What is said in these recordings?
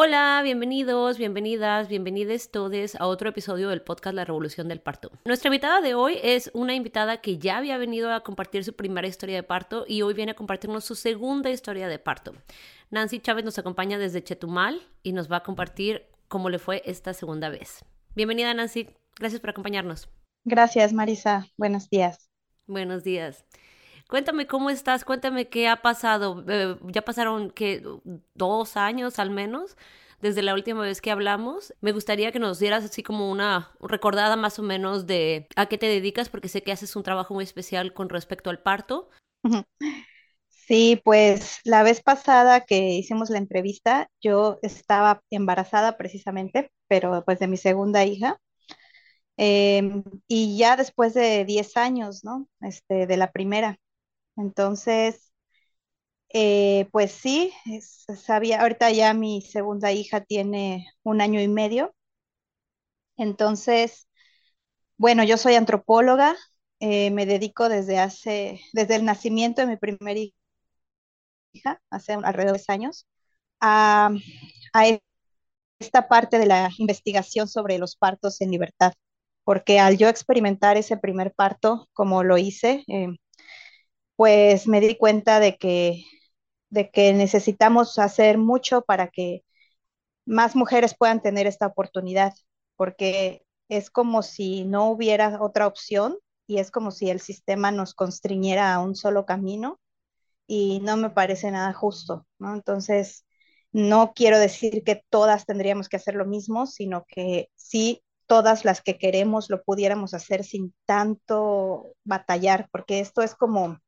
Hola, bienvenidos, bienvenidas, bienvenidos todos a otro episodio del podcast La Revolución del Parto. Nuestra invitada de hoy es una invitada que ya había venido a compartir su primera historia de parto y hoy viene a compartirnos su segunda historia de parto. Nancy Chávez nos acompaña desde Chetumal y nos va a compartir cómo le fue esta segunda vez. Bienvenida Nancy, gracias por acompañarnos. Gracias Marisa, buenos días. Buenos días. Cuéntame cómo estás, cuéntame qué ha pasado. Eh, ya pasaron que dos años al menos desde la última vez que hablamos. Me gustaría que nos dieras así como una recordada más o menos de a qué te dedicas, porque sé que haces un trabajo muy especial con respecto al parto. Sí, pues la vez pasada que hicimos la entrevista, yo estaba embarazada precisamente, pero pues de mi segunda hija. Em, y ya después de 10 años, ¿no? Este, de la primera. Entonces, eh, pues sí, sabía, ahorita ya mi segunda hija tiene un año y medio. Entonces, bueno, yo soy antropóloga, eh, me dedico desde hace, desde el nacimiento de mi primera hija, hace alrededor de 10 años, a, a esta parte de la investigación sobre los partos en libertad, porque al yo experimentar ese primer parto, como lo hice, eh, pues me di cuenta de que, de que necesitamos hacer mucho para que más mujeres puedan tener esta oportunidad, porque es como si no hubiera otra opción y es como si el sistema nos constriñera a un solo camino y no me parece nada justo, ¿no? Entonces, no quiero decir que todas tendríamos que hacer lo mismo, sino que sí todas las que queremos lo pudiéramos hacer sin tanto batallar, porque esto es como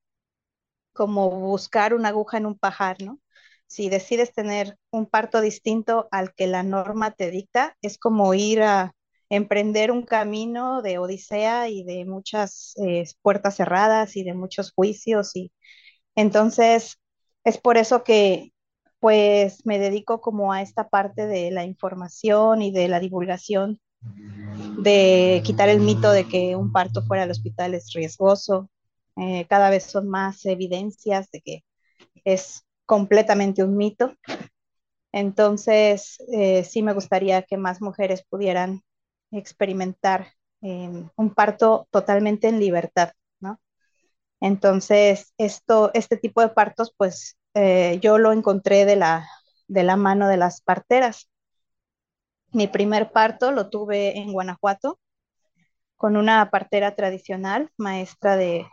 como buscar una aguja en un pajar, ¿no? Si decides tener un parto distinto al que la norma te dicta, es como ir a emprender un camino de odisea y de muchas eh, puertas cerradas y de muchos juicios y entonces es por eso que pues me dedico como a esta parte de la información y de la divulgación de quitar el mito de que un parto fuera del hospital es riesgoso, eh, cada vez son más evidencias de que es completamente un mito. Entonces, eh, sí me gustaría que más mujeres pudieran experimentar em, un parto totalmente en libertad, ¿no? Entonces, esto, este tipo de partos, pues eh, yo lo encontré de la, de la mano de las parteras. Mi primer parto lo tuve en Guanajuato con una partera tradicional, maestra de,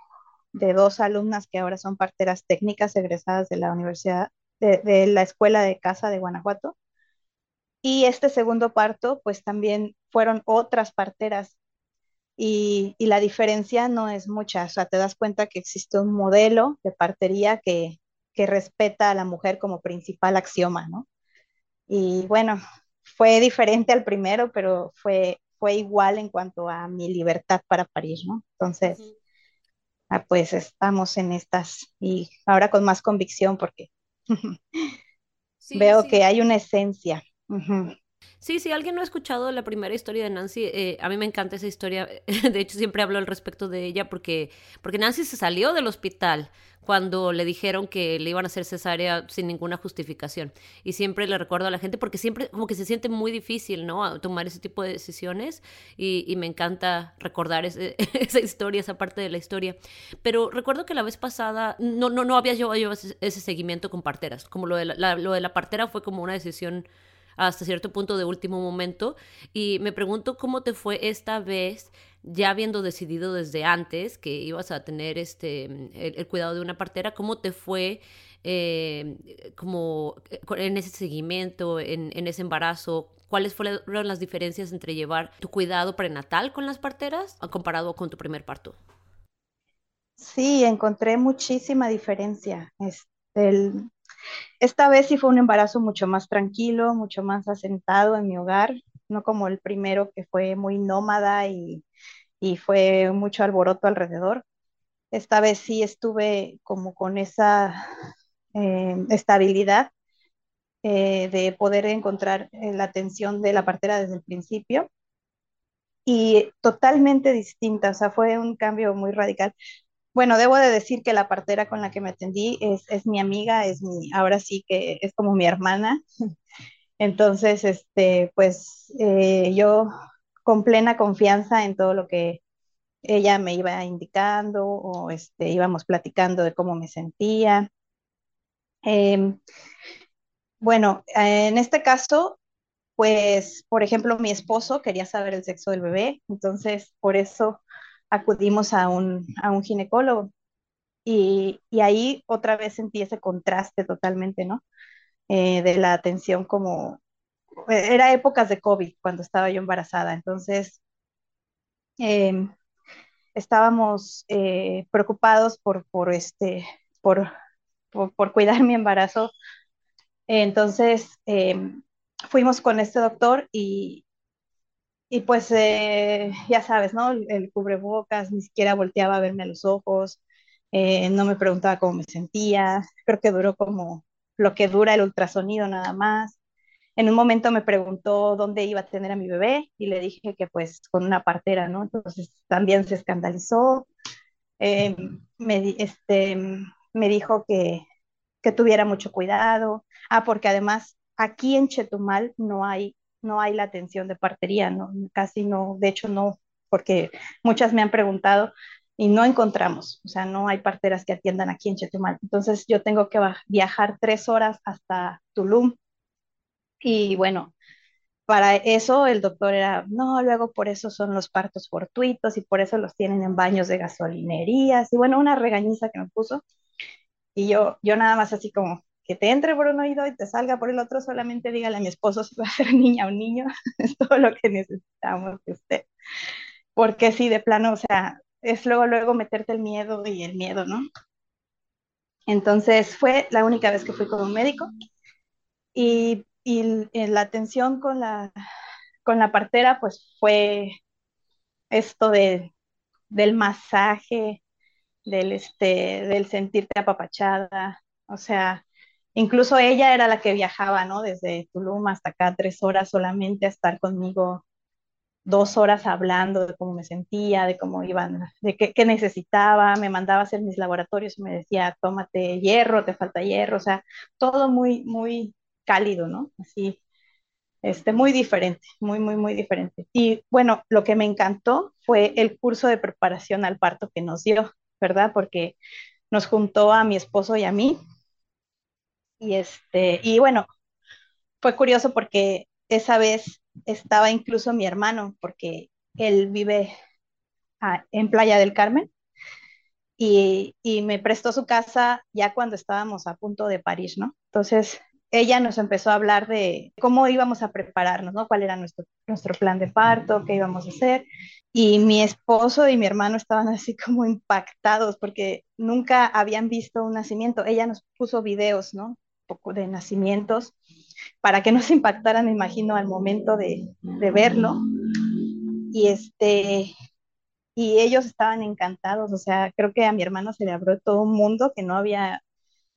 de dos alumnas que ahora son parteras técnicas egresadas de la Universidad, de, la Escuela de Casa de Guanajuato. Y este segundo parto, pues también fueron otras parteras y, la diferencia no es mucha. O sea, te das cuenta que existe un modelo de partería que, que respeta a la mujer como principal axioma, ¿no? Y bueno, fue diferente al primero, pero fue, fue igual en cuanto a mi libertad para parir, ¿no? Entonces, ah, pues estamos en estas y ahora con más convicción porque veo que hay una esencia. Sí, si alguien no ha escuchado la primera historia de Nancy, eh, a mí me encanta esa historia. De hecho, siempre hablo al respecto de ella porque, porque Nancy se salió del hospital cuando le dijeron que le iban a hacer cesárea sin ninguna justificación. Y siempre le recuerdo a la gente porque siempre como que se siente muy difícil, ¿no? tomar ese tipo de decisiones y, me encanta recordar esa historia, esa parte de la historia. Pero recuerdo que la vez pasada no, no, no había yo ese, ese, seguimiento con parteras. Como lo de la, lo de la partera fue como una decisión hasta cierto punto de último momento. Y me pregunto cómo te fue esta vez, ya habiendo decidido desde antes que ibas a tener este, el, cuidado de una partera, cómo te fue eh, como eh, en ese seguimiento, en, ese embarazo, ¿Cuáles fueron las diferencias entre llevar tu cuidado prenatal con las parteras comparado con tu primer parto? Sí, encontré muchísima diferencia. Este, esta vez sí fue un embarazo mucho más tranquilo, mucho más asentado en mi hogar. no como el primero que fue muy nómada y, y fue mucho alboroto alrededor. Esta vez sí estuve como con esa eh, estabilidad eh, de poder encontrar eh, la atención de la partera desde el principio y totalmente distinta, o sea, fue un cambio muy radical. Bueno, debo de decir que la partera con la que me atendí es, es mi amiga, es mi, ahora sí que es como mi hermana. Entonces, este, pues eh, yo con plena confianza en todo lo que ella me iba indicando o este, íbamos platicando de cómo me sentía. Em, bueno, en este caso, pues, por ejemplo, mi esposo quería saber el sexo del bebé, entonces por eso acudimos a un, a un ginecólogo. Y, y ahí otra vez sentí ese contraste totalmente, ¿no? Eh, de la atención como, era épocas de COVID cuando estaba yo embarazada, entonces eh, estábamos eh, preocupados por, por, este, por, por, por, cuidar mi embarazo. Entonces eh, fuimos con este doctor y, y pues eh, ya sabes, ¿no? El, el, cubrebocas, ni siquiera volteaba a verme a los ojos, eh, no me preguntaba cómo me sentía, creo que duró como lo que dura el ultrasonido nada más. En un momento me preguntó dónde iba a tener a mi bebé y le dije que pues con una partera, ¿no? Entonces también se escandalizó. Eh, me, este, me dijo que, que tuviera mucho cuidado. Ah, porque además aquí en Chetumal no hay, no hay la atención de partería, ¿no? Casi no, de hecho no, porque muchas me han preguntado y no encontramos, o sea, no hay parteras que atiendan aquí en Chetumal. Entonces yo tengo que viajar tres horas hasta Tulum y bueno, para eso el doctor era, no, luego por eso son los partos fortuitos y por eso los tienen en baños de gasolinerías y bueno, una regañiza que me puso. Y yo, yo nada más así como, que te entre por un oído y te salga por el otro, solamente dígale a mi esposo si va a ser niña o niño, es todo lo que necesitamos de usted. Porque sí, de plano, o sea, es luego, luego meterte el miedo y el miedo, ¿no? Entonces fue la única vez que fui con un médico y, y la atención con la, con la partera, pues fue esto de, del masaje, del, este, del sentirte apapachada, o sea, incluso ella era la que viajaba, ¿no? Desde Tulum hasta acá, tres horas solamente a estar conmigo, dos horas hablando de cómo me sentía, de cómo iban, de qué, qué necesitaba, me mandaba a hacer mis laboratorios y me decía, tómate hierro, te falta hierro, o sea, todo muy, muy cálido, ¿no? Así, este, muy diferente, muy, muy, muy diferente. Y bueno, lo que me encantó fue el curso de preparación al parto que nos dio, ¿verdad? Porque nos juntó a mi esposo y a mí. Y este, y bueno, fue curioso porque esa vez estaba incluso mi hermano, porque él vive en Playa del Carmen. Y, y, me prestó su casa ya cuando estábamos a punto de París, ¿no? Entonces, ella nos empezó a hablar de cómo íbamos a prepararnos, ¿no? Cuál era nuestro, nuestro plan de parto, qué íbamos a hacer. Y mi esposo y mi hermano estaban así como impactados porque nunca habían visto un nacimiento. Ella nos puso videos, ¿no? Poco de nacimientos para que nos impactaran, me imagino, al momento de, de verlo. Y este, y ellos estaban encantados, o sea, creo que a mi hermano se le abrió todo un mundo que no había,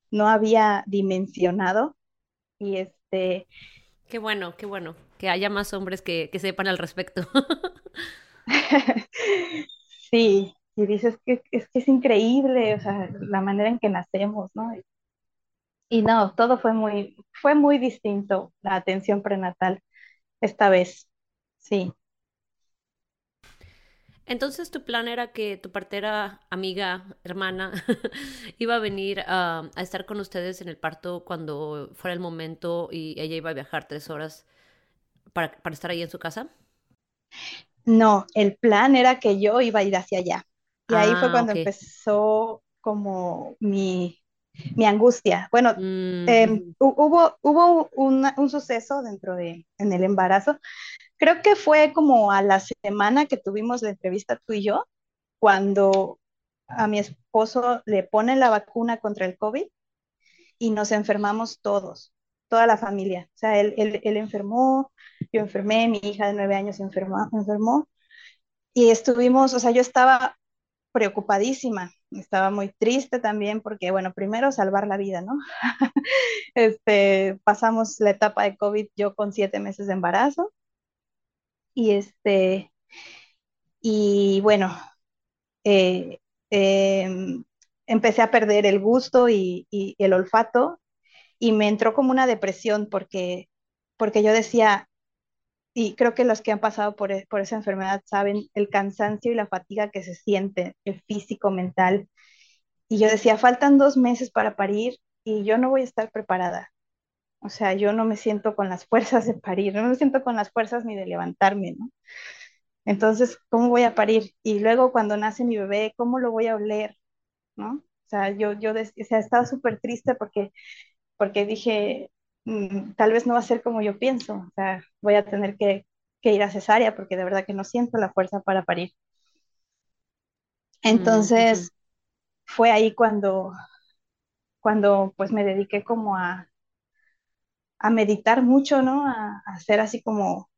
no había dimensionado y este... Qué bueno, qué bueno, que haya más hombres que, que sepan al respecto. sí, y dices que es que es increíble, o sea, la manera en que nacemos, ¿no? Y no, todo fue muy, fue muy distinto la atención prenatal esta vez, sí. Entonces tu plan era que tu partera, amiga, hermana, iba a venir a, a, estar con ustedes en el parto cuando fuera el momento y ella iba a viajar tres horas para, para estar ahí en su casa. No, el plan era que yo iba a ir hacia allá. Y ah, ahí fue cuando okay. empezó como mi, mi angustia. Bueno, mm. eh, hubo, hubo una, un suceso dentro de, en el embarazo creo que fue como a la semana que tuvimos la entrevista tú y yo, cuando a mi esposo le ponen la vacuna contra el COVID y nos enfermamos todos, toda la familia. O sea, él, él, él enfermó, yo enfermé, mi hija de nueve años enfermó, enfermó y estuvimos, o sea, yo estaba preocupadísima, estaba muy triste también porque, bueno, primero salvar la vida, ¿no? este, pasamos la etapa de COVID yo con siete meses de embarazo y este, y bueno, eh, em, empecé a perder el gusto y, y, el olfato y me entró como una depresión porque, porque yo decía, y creo que los que han pasado por, e, por esa enfermedad saben el cansancio y la fatiga que se siente, el físico, mental. Y yo decía, faltan dos meses para parir y yo no voy a estar preparada. O sea, yo no me siento con las fuerzas de parir, no me siento con las fuerzas ni de levantarme, ¿no? Entonces, ¿cómo voy a parir? Y luego cuando nace mi bebé, ¿cómo lo voy a oler? ¿No? O sea, yo, yo o sea, estaba súper triste porque, porque dije, tal vez no va a ser como yo pienso, o sea, voy a tener que, que ir a cesárea porque de verdad que no siento la fuerza para parir. Entonces, fue ahí cuando, cuando pues me dediqué como a, a meditar mucho, ¿no? A, a hacer así como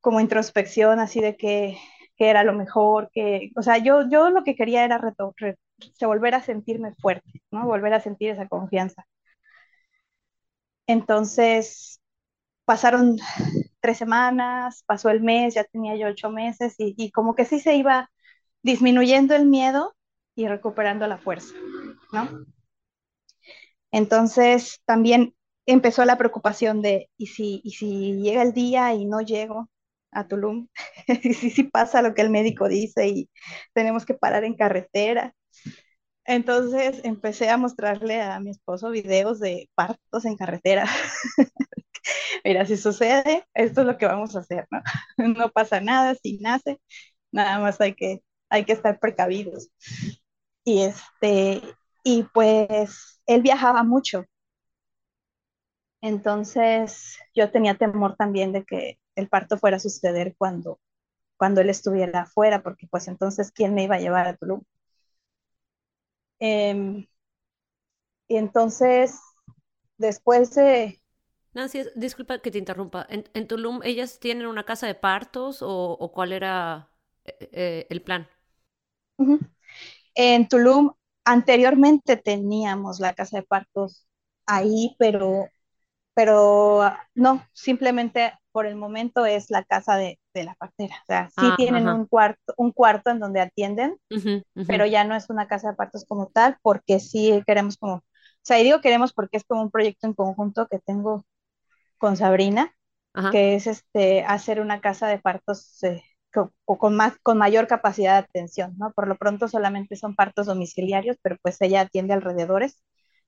como introspección, así de que, que, era lo mejor, que, o sea, yo, yo lo que quería era reto, re, volver a sentirme fuerte, ¿no? Volver a sentir esa confianza. Entonces, pasaron tres semanas, pasó el mes, ya tenía yo ocho meses y, como que sí se iba disminuyendo el miedo y recuperando la fuerza, ¿no? Entonces, también empezó la preocupación de, ¿y si, ¿y si llega el día y no llego? a Tulum, y sí, sí pasa lo que el médico dice y tenemos que parar en carretera. Entonces empecé a mostrarle a mi esposo videos de partos en carretera. Mira, si sucede, esto es lo que vamos a hacer, ¿no? No pasa nada si nace, nada más hay que, hay que estar precavidos. Y este, y pues él viajaba mucho. Entonces yo tenía temor también de que el parto fuera a suceder cuando, cuando él estuviera afuera, porque pues entonces, ¿quién me iba a llevar a Tulum? Eh, y entonces, después de... Nancy, disculpa que te interrumpa. ¿En, en Tulum ellas tienen una casa de partos o, o cuál era eh, eh, el plan? Uh -huh. En Tulum anteriormente teníamos la casa de partos ahí, pero, pero no, simplemente por el momento es la casa de, de la partera. O sea, sí ah, tienen un cuarto, un cuarto en donde atienden, uh -huh, uh -huh. pero ya no es una casa de partos como tal, porque sí queremos como, o sea, y digo queremos porque es como un proyecto en conjunto que tengo con Sabrina, Ajá. que es este hacer una casa de partos eh, con, con, más, con mayor capacidad de atención, ¿no? Por lo pronto solamente son partos domiciliarios, pero pues ella atiende alrededores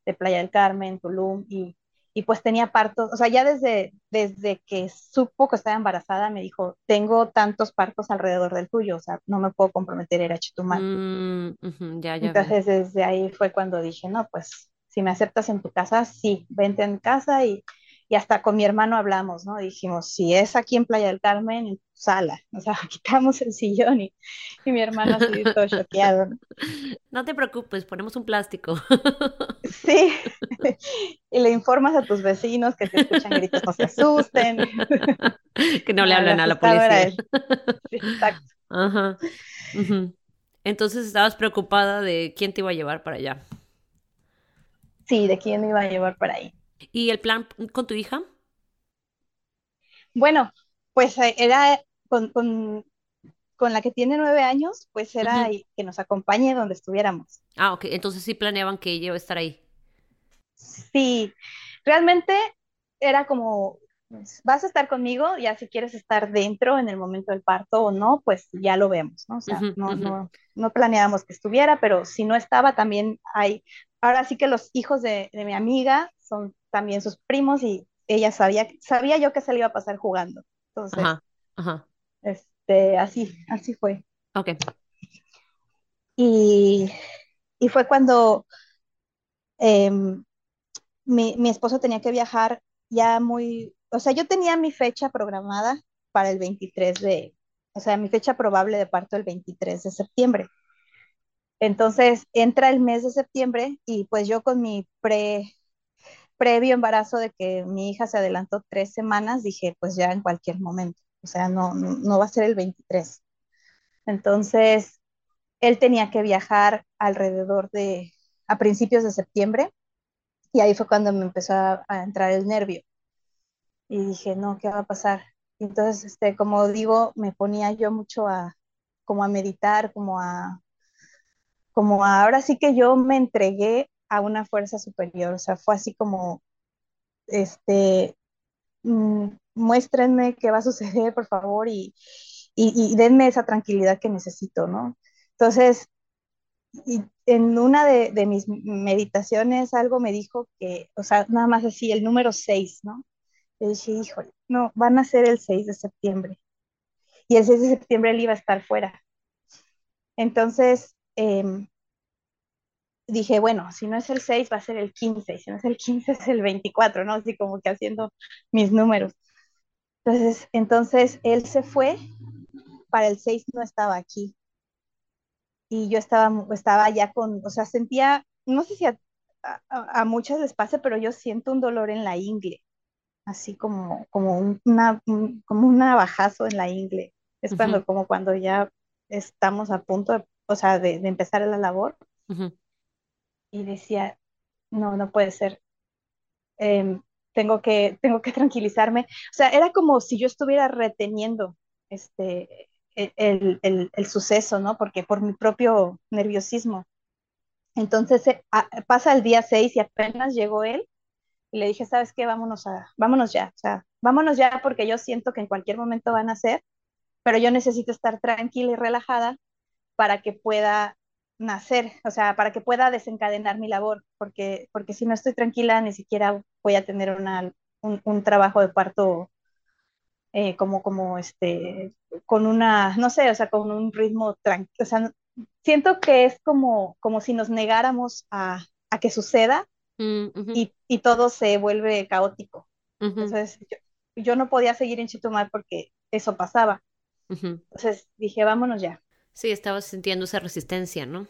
de Playa del Carmen, Tulum y y pues tenía partos, o sea, ya desde, desde que supo que estaba embarazada me dijo, tengo tantos partos alrededor del tuyo, o sea, no me puedo comprometer, era Chetumal. Mm, uh -huh, ya, ya Entonces desde ahí fue cuando dije, no, pues si me aceptas en tu casa, sí, vente en casa y, y hasta con mi hermano hablamos, ¿no? Dijimos, si es aquí en Playa del Carmen, sala, o sea, quitamos el sillón y, y mi hermano así todo choqueado. ¿no? no te preocupes, ponemos un plástico. sí, y le informas a tus vecinos que si escuchan gritos no se asusten. que no le hablan a la policía. Sí, exacto. Ajá. Uh -huh. Entonces estabas preocupada de quién te iba a llevar para allá. Sí, de quién me iba a llevar para ahí. ¿Y el plan con tu hija? Bueno, pues eh, era con, con, con la que tiene nueve años, pues era uh -huh. que nos acompañe donde estuviéramos. Ah, ok. Entonces sí planeaban que ella iba a estar ahí. Sí, realmente era como, vas a estar conmigo, ya si quieres estar dentro en el momento del parto o no, pues ya lo vemos, ¿no? O sea, uh -huh, no, uh -huh. no, no planeábamos que estuviera, pero si no estaba, también hay, ahora sí que los hijos de, de mi amiga son también sus primos y ella sabía, sabía yo que se le iba a pasar jugando. Entonces, ajá, ajá. este, así, así fue. Ok. Y, y fue cuando eh, mi, mi esposo tenía que viajar ya muy, o sea, yo tenía mi fecha programada para el 23 de, o sea, mi fecha probable de parto el 23 de septiembre. Entonces entra el mes de septiembre y pues yo con mi pre previo embarazo de que mi hija se adelantó tres semanas, dije, pues ya en cualquier momento, o sea, no, no va a ser el 23. Entonces, él tenía que viajar alrededor de, a principios de septiembre, y ahí fue cuando me empezó a, a entrar el nervio. Y dije, no, ¿qué va a pasar? Entonces, este, como digo, me ponía yo mucho a, como a meditar, como a, como a, ahora sí que yo me entregué a una fuerza superior, o sea, fue así como, este, mm, muéstrenme qué va a suceder, por favor, y, y, y denme esa tranquilidad que necesito, ¿no? Entonces, y en una de, de, mis meditaciones algo me dijo que, o sea, nada más así, el número 6, ¿no? Le dije, híjole, no, van a ser el 6 de septiembre. Y el 6 de septiembre él iba a estar fuera. Entonces, eh, dije, bueno, si no es el 6, va a ser el 15, si no es el 15, es el 24, ¿no? Así como que haciendo mis números. Entonces, entonces él se fue, para el 6 no estaba aquí. Y yo estaba, estaba ya con, o sea, sentía, no sé si a, a, a muchas les pasa, pero yo siento un dolor en la ingle, así como, como, una, un, como un navajazo en la ingle. Es cuando, uh -huh. como cuando ya estamos a punto, de, o sea, de, de empezar la labor. Uh -huh y decía, no, no puede ser. Eh, tengo, que, tengo que tranquilizarme. O sea, era como si yo estuviera reteniendo este, el, el, el suceso, ¿no? Porque por mi propio nerviosismo. Entonces eh, pasa el día 6 y apenas llegó él y le dije, ¿sabes qué? Vámonos, a, vámonos ya, o sea, vámonos ya porque yo siento que en cualquier momento van a ser, pero yo necesito estar tranquila y relajada para que pueda nacer, o sea, para que pueda desencadenar mi labor, porque, porque si no estoy tranquila, ni siquiera voy a tener una, un, un trabajo de parto eh, como, como este, con una, no sé, o sea, con un ritmo tranquilo, o sea, siento que es como, como si nos negáramos a, a que suceda mm, uh -huh. y, y, todo se vuelve caótico. Uh -huh. Entonces, yo, yo, no podía seguir en Chetumal porque eso pasaba. Uh -huh. Entonces dije, vámonos ya. Sí, estabas sintiendo esa resistencia, ¿no?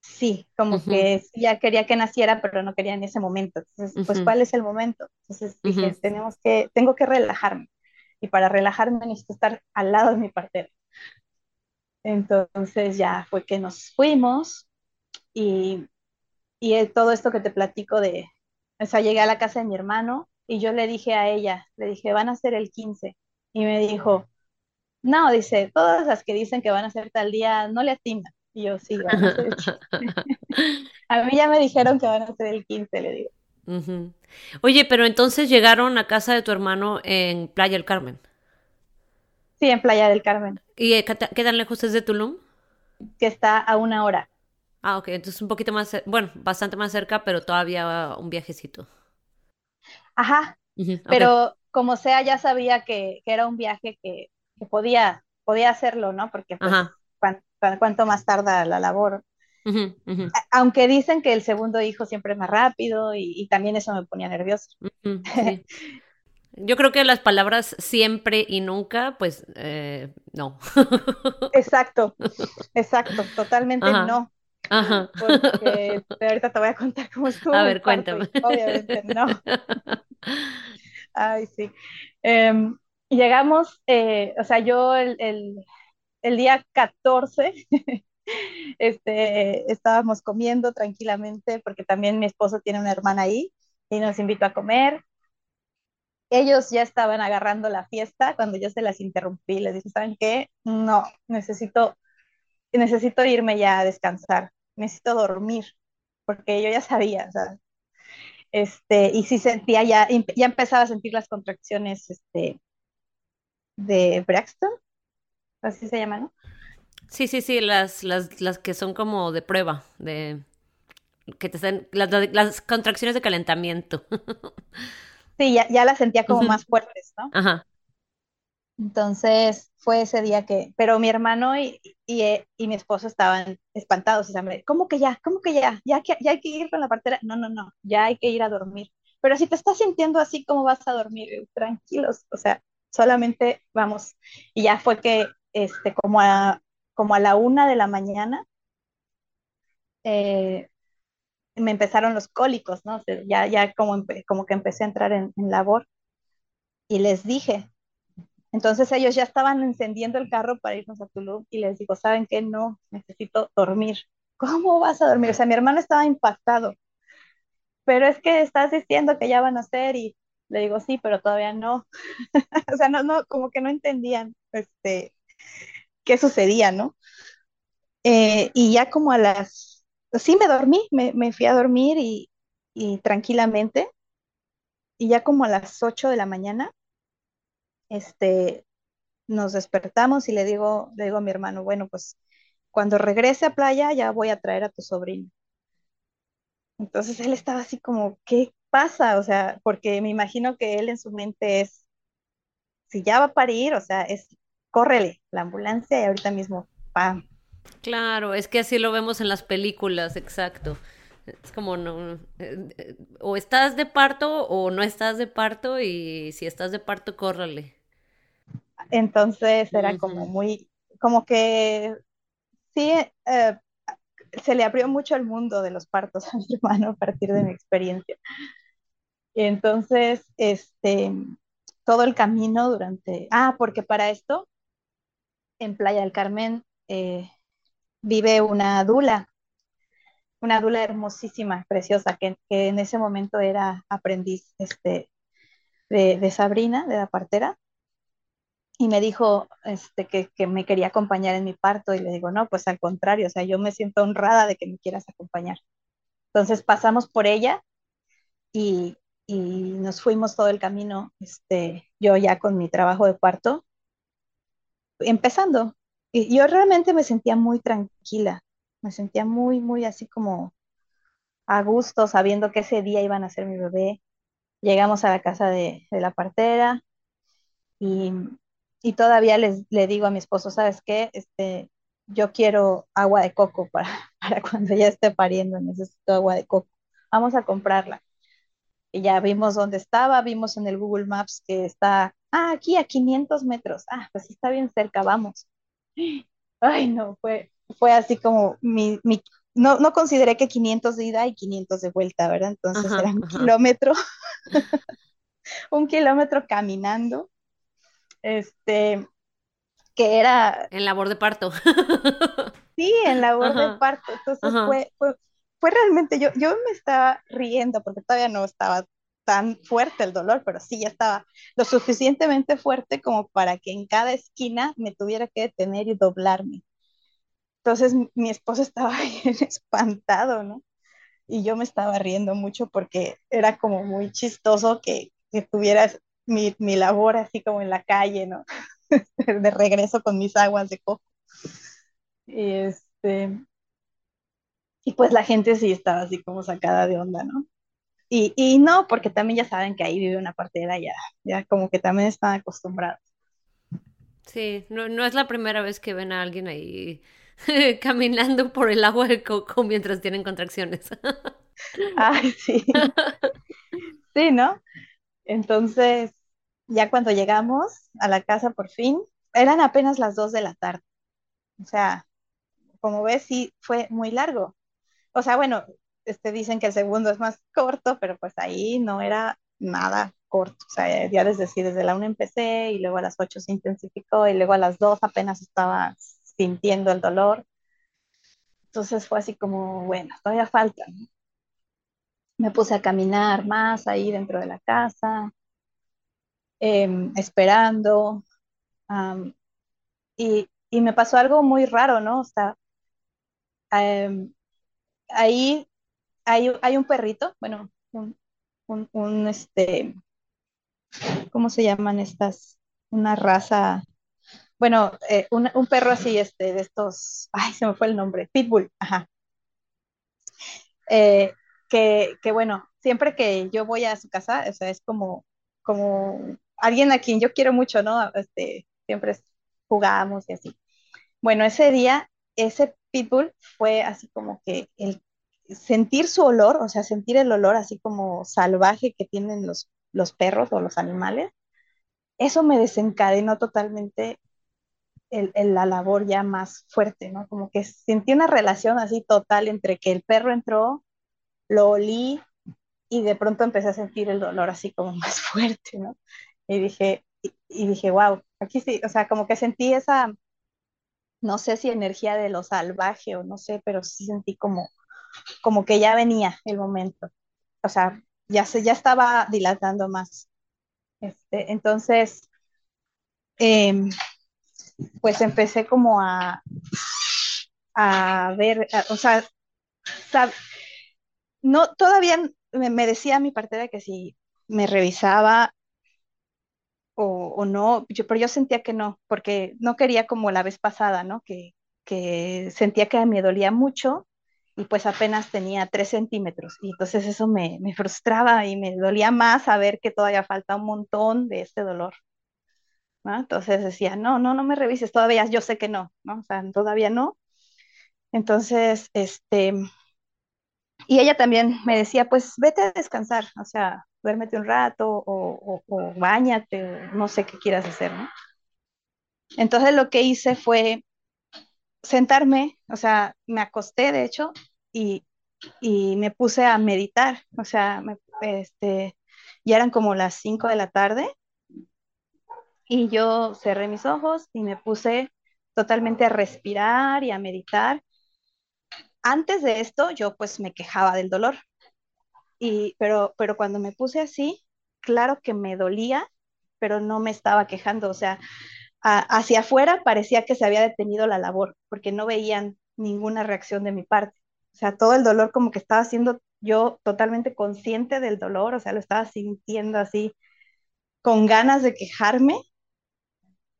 Sí, como uh -huh. que ya quería que naciera, pero no quería en ese momento. Entonces, uh -huh. pues, ¿cuál es el momento? Entonces dije, uh -huh. tenemos que, tengo que relajarme. Y para relajarme necesito estar al lado de mi partera. Entonces ya fue que nos fuimos y, y todo esto que te platico de, o sea, llegué a la casa de mi hermano y yo le dije a ella, le dije, van a ser el 15. Y me dijo, no, dice, todas las que dicen que van a ser tal día no le atinan. Y yo, sí, van a ser el 15. a mí ya me dijeron que van a ser el 15, le digo. Uh -huh. Oye, pero entonces llegaron a casa de tu hermano en Playa del Carmen. Sí, en Playa del Carmen. ¿Y qué tan lejos es de Tulum? Que está a una hora. Ah, ok, entonces un poquito más, bueno, bastante más cerca, pero todavía un viajecito. Ajá, uh -huh. okay. pero como sea, ya sabía que, que era un viaje que, que, podía, podía hacerlo, ¿no? Porque pues, cuan, cuanto más tarda la labor. Uh -huh, uh -huh. Aunque dicen que el segundo hijo siempre es más rápido y, y también eso me ponía nerviosa. Sí. Yo creo que las palabras siempre y nunca, pues eh, no. Exacto, exacto, totalmente Ajá. no. Ajá. Porque ahorita te voy a contar cómo estuvo. A ver, cuéntame. obviamente no. Ay, sí. Eh, llegamos, eh, o sea, yo el, el, el día 14 este, estábamos comiendo tranquilamente porque también mi esposo tiene una hermana ahí y nos invitó a comer. Ellos ya estaban agarrando la fiesta cuando yo se las interrumpí. Les dije, ¿saben qué? No, necesito, necesito irme ya a descansar, necesito dormir, porque yo ya sabía, o este, y sí sentía ya, ya empezaba a sentir las contracciones, este, de Braxton, así se llama, ¿no? Sí, sí, sí, las, las, las que son como de prueba, de que te están, las, las contracciones de calentamiento. sí, ya, ya las sentía como uh -huh. más fuertes, ¿no? Ajá. Entonces fue ese día que, pero mi hermano y, y, y mi esposo estaban espantados, o sea, ¿cómo que ya? ¿Cómo que ya? ¿Ya, que, ¿Ya hay que ir con la partera? No, no, no, ya hay que ir a dormir. Pero si te estás sintiendo así, ¿cómo vas a dormir? Tranquilos, o sea, solamente vamos. Y ya fue que, este, como a, como a la una de la mañana, eh, me empezaron los cólicos, ¿no? ya, ya como, como que empecé a entrar en, labor y les dije, entonces ellos ya estaban encendiendo el carro para irnos a Tulum y les digo, ¿saben qué? No, necesito dormir. ¿Cómo vas a dormir? O sea, mi hermano estaba impactado. Pero es que estás diciendo que ya van a hacer y le digo, sí, pero todavía no. o sea, no, no, como que no entendían este, qué sucedía, ¿no? Eh, y ya como a las, sí me dormí, me, me fui a dormir y, y tranquilamente. Y ya como a las 8 de la mañana, este, nos despertamos y le digo, le digo a mi hermano, bueno, pues cuando regrese a playa ya voy a traer a tu sobrino. Entonces él estaba así como, ¿qué pasa? O sea, porque me imagino que él en su mente es, si ya va a parir, o sea, es, córrele, la ambulancia y ahorita mismo, ¡pam! Claro, es que así lo vemos en las películas, exacto. Es como no, eh, o estás de parto o no estás de parto y si estás de parto, córrele. Entonces era como muy, como que sí, eh, se le abrió mucho el mundo de los partos a mi hermano a partir de mi experiencia. Entonces, este, todo el camino durante, ah, porque para esto, en Playa del Carmen eh, vive una dula, una dula hermosísima, preciosa, que, que, en ese momento era aprendiz este, de, de Sabrina, de la partera y me dijo este, que, que, me quería acompañar en mi parto y le digo, no, pues al contrario, o sea, yo me siento honrada de que me quieras acompañar. Entonces pasamos por ella y, y nos fuimos todo el camino, este, yo ya con mi trabajo de parto, empezando. Y yo realmente me sentía muy tranquila, me sentía muy, muy así como a gusto, sabiendo que ese día iban a ser mi bebé. Llegamos a la casa de, la partera y y todavía les, le digo a mi esposo, ¿sabes qué? Este, yo quiero agua de coco para, para cuando ya esté pariendo, necesito agua de coco. Vamos a comprarla. Y ya vimos dónde estaba, vimos en el Google Maps que está, ah, aquí a 500 metros. Ah, pues está bien cerca, vamos. Ay, no, fue, fue así como mi, mi no, no consideré que 500 de ida y 500 de vuelta, ¿verdad? Entonces era un kilómetro, un kilómetro caminando este, que era... En labor de parto. Sí, en labor de parto. Entonces fue, fue, fue, realmente, yo, yo me estaba riendo porque todavía no estaba tan fuerte el dolor, pero sí ya estaba lo suficientemente fuerte como para que en cada esquina me tuviera que detener y doblarme. Entonces mi esposo estaba bien espantado, ¿no? Y yo me estaba riendo mucho porque era como muy chistoso que, que tuvieras mi, mi labor así como en la calle, ¿no? de regreso con mis aguas de coco. Y este, y pues la gente sí estaba así como sacada de onda, ¿no? Y, y no, porque también ya saben que ahí vive una partera, ya, ya como que también están acostumbrados. Sí, no, no es la primera vez que ven a alguien ahí caminando por el agua de coco mientras tienen contracciones. Ay, sí. Sí, ¿no? Entonces, ya cuando llegamos a la casa por fin, eran apenas las dos de la tarde. O sea, como ves, sí fue muy largo. O sea, bueno, este, dicen que el segundo es más corto, pero pues ahí no era nada corto. O sea, ya desde, sí, desde la una empecé y luego a las ocho se intensificó y luego a las dos apenas estaba sintiendo el dolor. Entonces fue así como, bueno, todavía falta. me puse a caminar más ahí dentro de la casa, em, esperando. y, y, me pasó algo muy raro, ¿no? O sea, em, ahí hay, un perrito, bueno, un, un, este, ¿cómo se llaman estas? Una raza, bueno, eh, un, perro así, este, de estos, ay, se me fue el nombre, Pitbull, ajá. Eh, que, bueno, siempre que yo voy a su casa, o sea, es como, como alguien a quien yo quiero mucho, ¿no? Este, siempre jugamos y así. Bueno, ese día, ese pitbull fue así como que el sentir su olor, o sea, sentir el olor así como salvaje que tienen los, los perros o los animales, eso me desencadenó totalmente el, la labor ya más fuerte, ¿no? Como que sentí una relación así total entre que el perro entró, lo olí y de pronto empecé a sentir el dolor así como más fuerte, ¿no? Y dije, y, y dije, wow, aquí sí, o sea, como que sentí esa, no sé si energía de lo salvaje o no sé, pero sí sentí como, como que ya venía el momento. O sea, ya se, ya estaba dilatando más. Este, entonces, em, pues empecé como a, a ver, o sea, no, todavía me, me decía mi partera que si me revisaba o, no, yo, pero yo sentía que no, porque no quería como la vez pasada, ¿no? Que, que sentía que me dolía mucho y pues apenas tenía tres centímetros. Y entonces eso me, me frustraba y me dolía más saber que todavía falta un montón de este dolor, ¿no? Entonces decía, no, no, no me revises, todavía yo sé que no, ¿no? O sea, todavía no. Entonces, este, y ella también me decía, pues vete a descansar, o sea, duérmete un rato o, o, o bañate, no sé qué quieras hacer, ¿no? Entonces lo que hice fue sentarme, o sea, me acosté de hecho y, y me puse a meditar, o sea, me, este, ya eran como las 5 de la tarde y yo cerré mis ojos y me puse totalmente a respirar y a meditar. Antes de esto yo pues me quejaba del dolor, pero, pero cuando me puse así, claro que me dolía, pero no me estaba quejando, o sea, hacia afuera parecía que se había detenido la labor, porque no veían ninguna reacción de mi parte. O sea, todo el dolor como que estaba siendo yo totalmente consciente del dolor, o sea, lo estaba sintiendo así, con ganas de quejarme,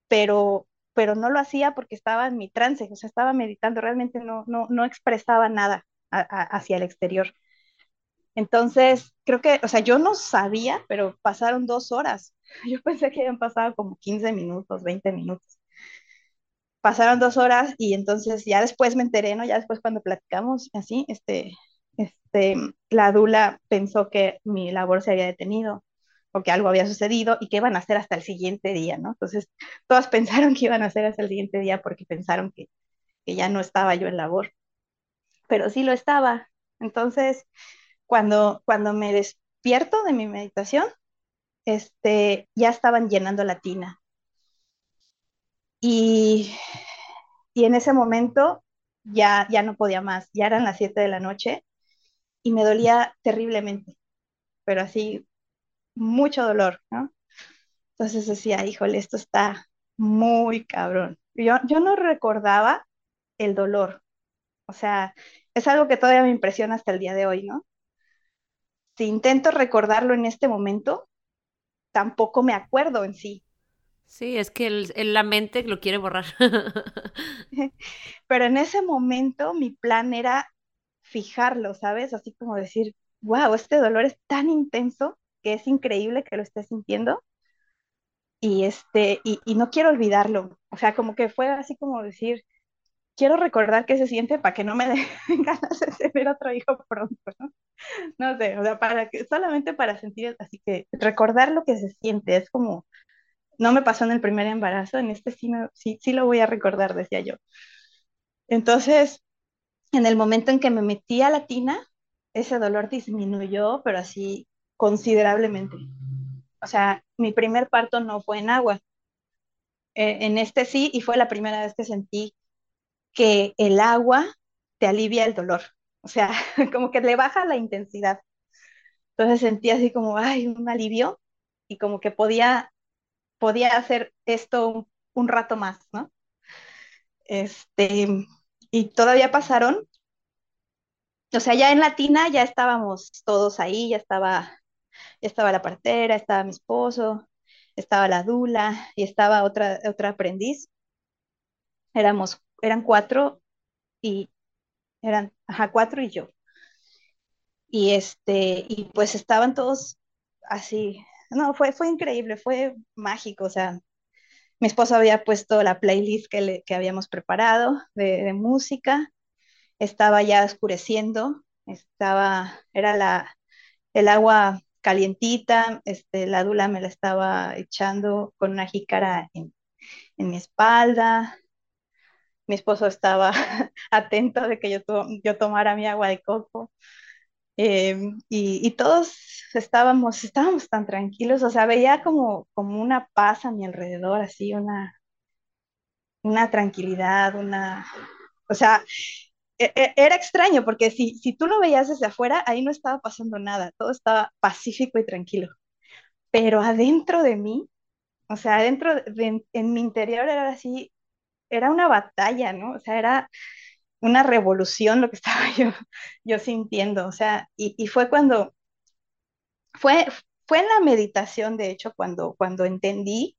pero, pero no lo hacía porque estaba en mi trance, o sea, estaba meditando, realmente no, no, no expresaba nada hacia el exterior. Entonces, creo que, o sea, yo no sabía, pero pasaron dos horas. Yo pensé que habían pasado como 15 minutos, 20 minutos. Pasaron dos horas y entonces ya después me enteré, ¿no? Ya después cuando platicamos así, este, este, la dula pensó que mi labor se había detenido o que algo había sucedido y que iban a hacer hasta el siguiente día, ¿no? Entonces, todas pensaron que iban a hacer hasta el siguiente día porque pensaron que, que ya no estaba yo en labor, pero sí lo estaba. Entonces, cuando, cuando me despierto de mi meditación, este, ya estaban llenando la tina. Y, y en ese momento ya, ya no podía más, ya eran las 7 de la noche y me dolía terriblemente, pero así mucho dolor, ¿no? Entonces decía, híjole, esto está muy cabrón. Yo, yo no recordaba el dolor, o sea, es algo que todavía me impresiona hasta el día de hoy, ¿no? Si intento recordarlo en este momento, tampoco me acuerdo en sí. Sí, es que el, el, la mente lo quiere borrar. Pero en ese momento mi plan era fijarlo, ¿sabes? Así como decir, wow, este dolor es tan intenso que es increíble que lo esté sintiendo y, este, y, y no quiero olvidarlo. O sea, como que fue así como decir, quiero recordar qué se siente para que no me den ganas de tener otro hijo pronto, ¿no? No sé, o sea, para que, solamente para sentir, así que recordar lo que se siente, es como, no me pasó en el primer embarazo, en este sí, me, sí, sí lo voy a recordar, decía yo. Entonces, en el momento en que me metí a la tina, ese dolor disminuyó, pero así considerablemente. O sea, mi primer parto no fue en agua. Eh, en este sí, y fue la primera vez que sentí que el agua te alivia el dolor. O sea, como que le baja la intensidad. Entonces sentí así como, ay, un alivio y como que podía, podía hacer esto un, rato más, ¿no? Este, y todavía pasaron o sea, ya en Latina ya estábamos todos ahí, ya estaba, ya estaba la partera, estaba mi esposo, estaba la dula y estaba otra, otra aprendiz. Éramos, eran cuatro y eran, ajá, cuatro y yo. Y este, y pues estaban todos así. No, fue, fue increíble, fue mágico. O sea, mi esposo había puesto la playlist que, le, que habíamos preparado de, de música. Estaba ya oscureciendo, estaba, era la, el agua calientita, este, la dula me la estaba echando con una jícara en, en mi espalda. Mi esposo estaba atento de que yo, yo tomara mi agua de coco. Em, y, todos estábamos, estábamos tan tranquilos, o sea, veía como, como una paz a mi alrededor, así, una, una tranquilidad, una, o sea, e- e- era extraño porque si, si tú lo veías desde afuera, ahí no estaba pasando nada, todo estaba pacífico y tranquilo, pero adentro de mí, o sea, adentro de, en mi interior era así, era una batalla, ¿no? O sea, era una revolución lo que estaba yo, yo sintiendo, o sea, y, y fue cuando, fue, fue en la meditación, de hecho, cuando, cuando entendí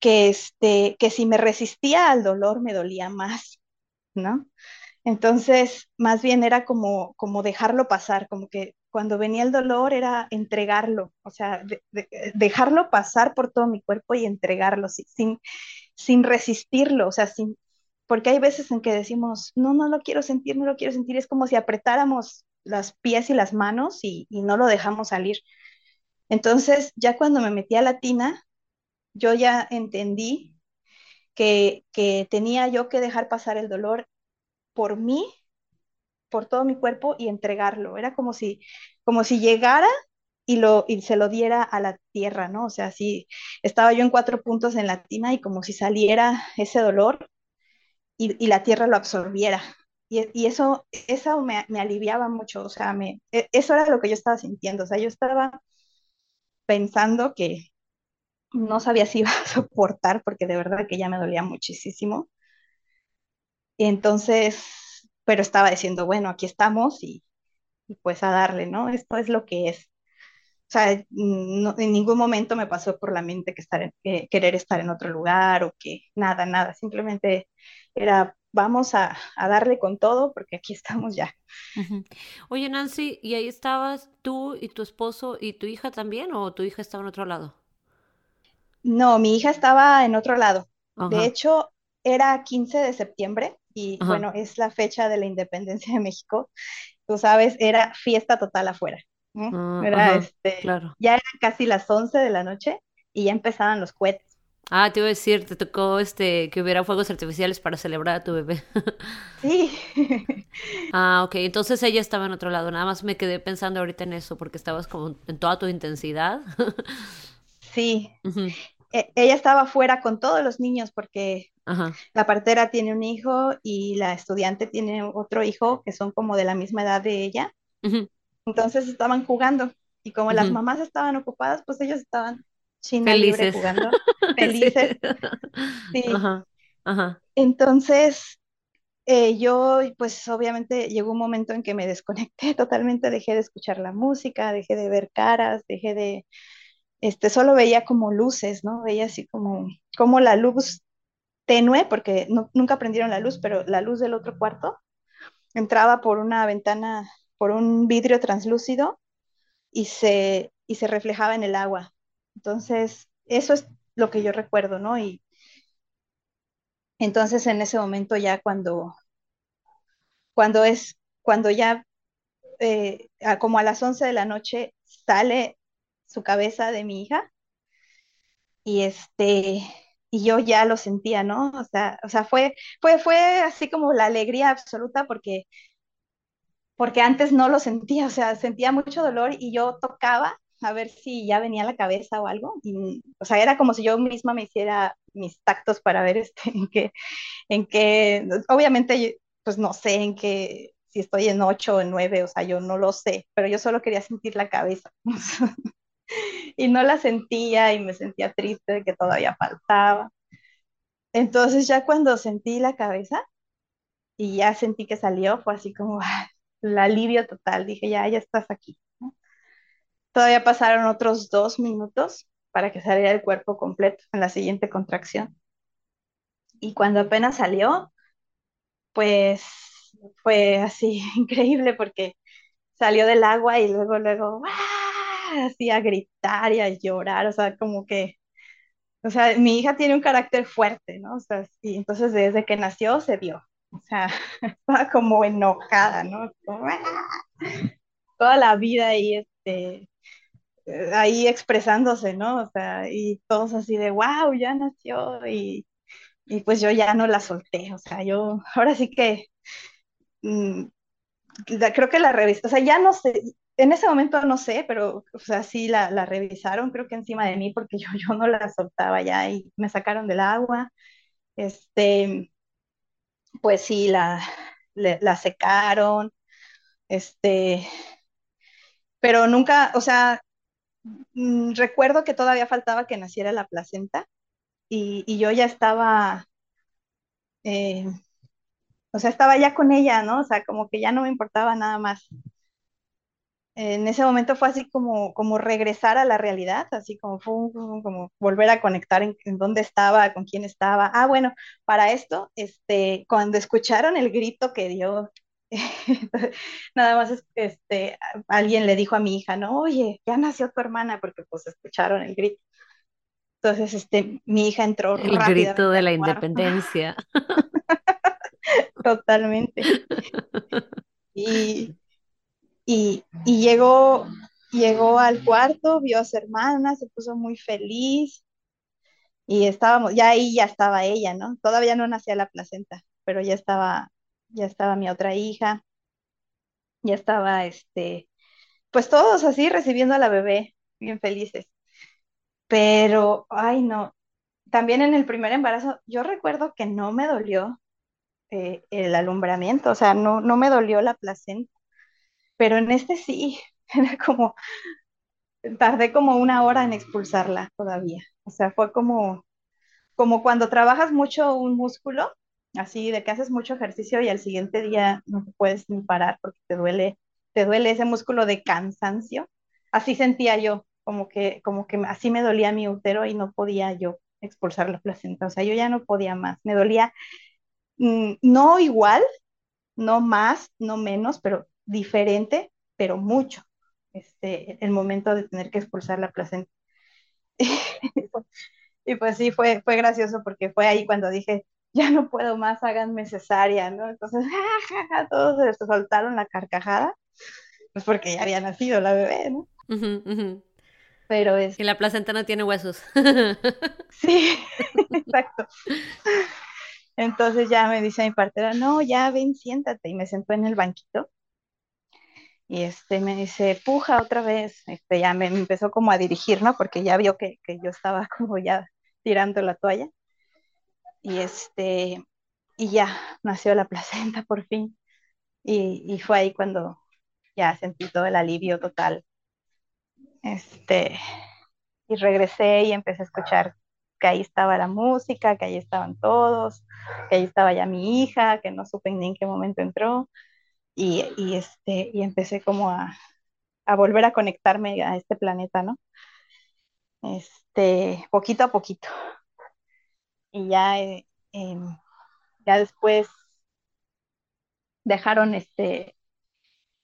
que, este, que si me resistía al dolor me dolía más, ¿no? Entonces, más bien era como, como dejarlo pasar, como que cuando venía el dolor era entregarlo, o sea, de, de, dejarlo pasar por todo mi cuerpo y entregarlo sin resistirlo, o sea, sin, porque hay veces en que decimos, no, no lo quiero sentir, no lo quiero sentir, es como si apretáramos las pies y las manos y, y no lo dejamos salir. Entonces, ya cuando me metí a la tina, yo ya entendí que, que tenía yo que dejar pasar el dolor por mí, por todo mi cuerpo y entregarlo. Era como si, como si llegara y, lo, y se lo diera a la tierra, ¿no? O sea, si estaba yo en cuatro puntos en la tina y como si saliera ese dolor y, y la tierra lo absorbiera. Y, y eso, eso me, me, aliviaba mucho, o sea, me, e, eso era lo que yo estaba sintiendo, o sea, yo estaba pensando que no sabía si iba a soportar porque de verdad que ya me dolía muchísimo. Y entonces, pero estaba diciendo, bueno, aquí estamos y, y pues a darle, ¿no? Esto es lo que es. O sea, no, en ningún momento me pasó por la mente que estar en, querer estar en otro lugar o que nada, nada. Simplemente era, vamos a, a, darle con todo porque aquí estamos ya. Uh -huh. Oye, Nancy, ¿y ahí estabas tú y tu esposo y tu hija también o tu hija estaba en otro lado? No, mi hija estaba en otro lado. De hecho, era 15 de septiembre y bueno, es la fecha de la independencia de México. Tú sabes, era fiesta total afuera. Ah, Era ajá, este, claro. ya eran casi las 11 de la noche y ya empezaban los cohetes. Ah, te iba a decir, te tocó este que hubiera fuegos artificiales para celebrar a tu bebé. Sí. ah, ok, entonces ella estaba en otro lado. Nada más me quedé pensando ahorita en eso porque estabas como en toda tu intensidad. sí. E- ella estaba afuera con todos los niños porque Ajá. la partera tiene un hijo y la estudiante tiene otro hijo que son como de la misma edad de ella. Ujú, Entonces estaban jugando y como las mamás estaban ocupadas, pues ellos estaban China libre jugando, felices. Sí. Ajá, ajá. Entonces, eh, yo, pues obviamente llegó un momento en que me desconecté totalmente, dejé de escuchar la música, dejé de ver caras, dejé de, este, solo veía como luces, ¿no? Veía así como, como la luz tenue, porque no- nunca prendieron la luz, pero la luz del otro cuarto entraba por una ventana, por un vidrio translúcido y se, y se reflejaba en el agua. Entonces, eso es lo que yo recuerdo, ¿no? Y entonces en ese momento ya cuando, cuando es, cuando ya eh, como a las 11 de la noche sale su cabeza de mi hija y este, y yo ya lo sentía, ¿no? O sea, o sea, fue, fue, fue así como la alegría absoluta porque porque antes no lo sentía, o sea, sentía mucho dolor y yo tocaba a ver si ya venía la cabeza o algo, y, o sea, era como si yo misma me hiciera mis tactos para ver este, en qué, en qué, obviamente, pues no sé en qué, si estoy en ocho o en nueve, o sea, yo no lo sé, pero yo solo quería sentir la cabeza, y no la sentía y me sentía triste de que todavía faltaba. Entonces ya cuando sentí la cabeza y ya sentí que salió, fue así como, ¡ah! El alivio total, dije, ya, ya estás aquí. Todavía pasaron otros dos minutos para que saliera el cuerpo completo en la siguiente contracción. Y cuando apenas salió, pues fue así increíble porque salió del agua y luego, luego, ¡ah! así a gritar y a llorar, o sea, como que, o sea, mi hija tiene un carácter fuerte, ¿no? O sea, y entonces desde que nació se vio, o sea, estaba como enojada, ¿no? ¡ah! toda la vida ahí, este, eh, ahí expresándose, ¿no? O sea, y todos así de, wow, ya nació y, y pues yo ya no la solté, o sea, yo ahora sí que mm, creo que la revista, o sea, ya no sé, en ese momento no sé, pero, o sea, sí la, la revisaron, creo que encima de mí, porque yo, yo no la soltaba ya y me sacaron del agua. Este, pues sí, la, la secaron, este, pero nunca, o sea, mm, recuerdo que todavía faltaba que naciera la placenta y, y yo ya estaba, eh, o sea, estaba ya con ella, ¿no? O sea, como que ya no me importaba nada más. En ese momento fue así como, como regresar a la realidad, así como, como volver a conectar en, en, dónde estaba, con quién estaba. Ah, bueno, para esto, este, cuando escucharon el grito que dio, nada más este, alguien le dijo a mi hija, no, oye, ya nació tu hermana, porque pues escucharon el grito. Entonces, este, mi hija entró El grito de la independencia. Totalmente. Y, y, y, llegó, llegó al cuarto, vio a su hermana, se puso muy feliz y estábamos, ya ahí ya estaba ella, ¿no? Todavía no nacía la placenta, pero ya estaba, ya estaba mi otra hija, ya estaba, este, pues todos así recibiendo a la bebé, bien felices. Pero, ay, no, también en el primer embarazo, yo recuerdo que no me dolió eh, el alumbramiento, o sea, no, no me dolió la placenta, pero en este sí, era como, tardé como una hora en expulsarla todavía, o sea, fue como, como cuando trabajas mucho un músculo, así de que haces mucho ejercicio y al siguiente día no te puedes ni parar porque te duele, te duele ese músculo de cansancio, así sentía yo, como que, como que así me dolía mi útero y no podía yo expulsar la placenta, o sea, yo ya no podía más, me dolía mm, no igual, no más, no menos, pero diferente, pero mucho, este, el momento de tener que expulsar la placenta. y pues sí, fue, fue gracioso porque fue ahí cuando dije, ya no puedo más, háganme cesárea, ¿no? Entonces, todos se soltaron la carcajada, pues porque ya había nacido la bebé, ¿no? Uh -huh, uh -huh. Pero es... Y la placenta no tiene huesos. sí, exacto. Entonces ya me dice mi partera, no, ya ven, siéntate. Y me sentó en el banquito. Y este me dice, puja otra vez. Este ya me empezó como a dirigir, ¿no? Porque ya vio que, que yo estaba como ya tirando la toalla. Y este, y ya nació la placenta por fin. Y, y fue ahí cuando ya sentí todo el alivio total. Este, y regresé y empecé a escuchar que ahí estaba la música, que ahí estaban todos, que ahí estaba ya mi hija, que no supe ni en qué momento entró, y, este, y empecé como a, volver a conectarme a este planeta, ¿no? Este, poquito a poquito. Y ya, eh, eh, ya después dejaron este,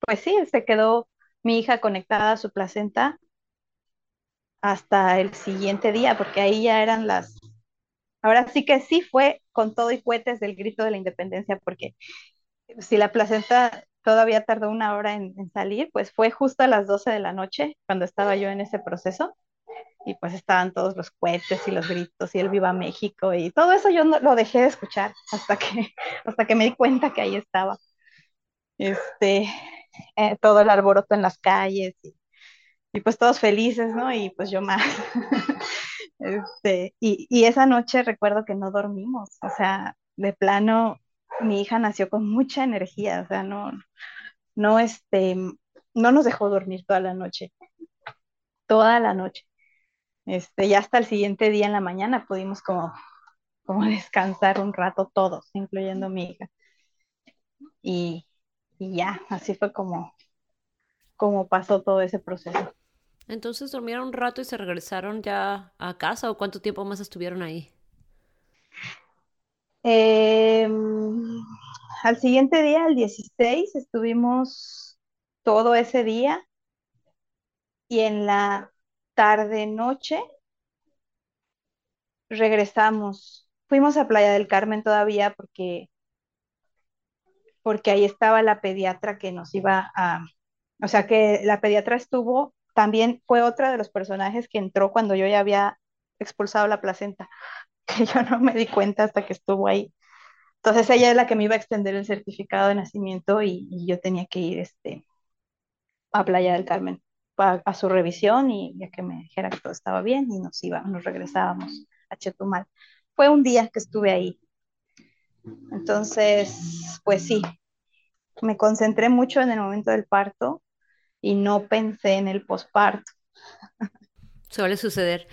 pues sí, se quedó mi hija conectada a su placenta hasta el siguiente día, porque ahí ya eran las... Ahora sí que sí fue con todo y cohetes del grito de la independencia, porque si la placenta todavía tardó una hora en, salir, pues fue justo a las 12 de la noche cuando estaba yo en ese proceso y pues estaban todos los cohetes y los gritos y el Viva México y todo eso yo no, lo dejé de escuchar hasta que, hasta que me di cuenta que ahí estaba. Este, eh, todo el alboroto en las calles y, y pues todos felices, ¿no? Y pues yo más. este, y, y, esa noche recuerdo que no dormimos, o sea, de plano, mi hija nació con mucha energía, o sea, no, no, este, no nos dejó dormir toda la noche, toda la noche. Este, ya hasta el siguiente día en la mañana pudimos como, como descansar un rato todos, incluyendo mi hija. Y, y ya, así fue como, como pasó todo ese proceso. Entonces durmieron un rato y se regresaron ya a casa o cuánto tiempo más estuvieron ahí? Eh, al siguiente día, el 16, estuvimos todo ese día y en la tarde noche regresamos. Fuimos a Playa del Carmen todavía porque porque ahí estaba la pediatra que nos iba a, o sea que la pediatra estuvo también fue otra de los personajes que entró cuando yo ya había expulsado la placenta, que yo no me di cuenta hasta que estuvo ahí. Entonces ella es la que me iba a extender el certificado de nacimiento y, yo tenía que ir este, a Playa del Carmen a, su revisión y ya que me dijera que todo estaba bien y nos íbamos, nos regresábamos a Chetumal. Fue un día que estuve ahí. Entonces, pues sí, me concentré mucho en el momento del parto y no pensé en el posparto. Suele suceder.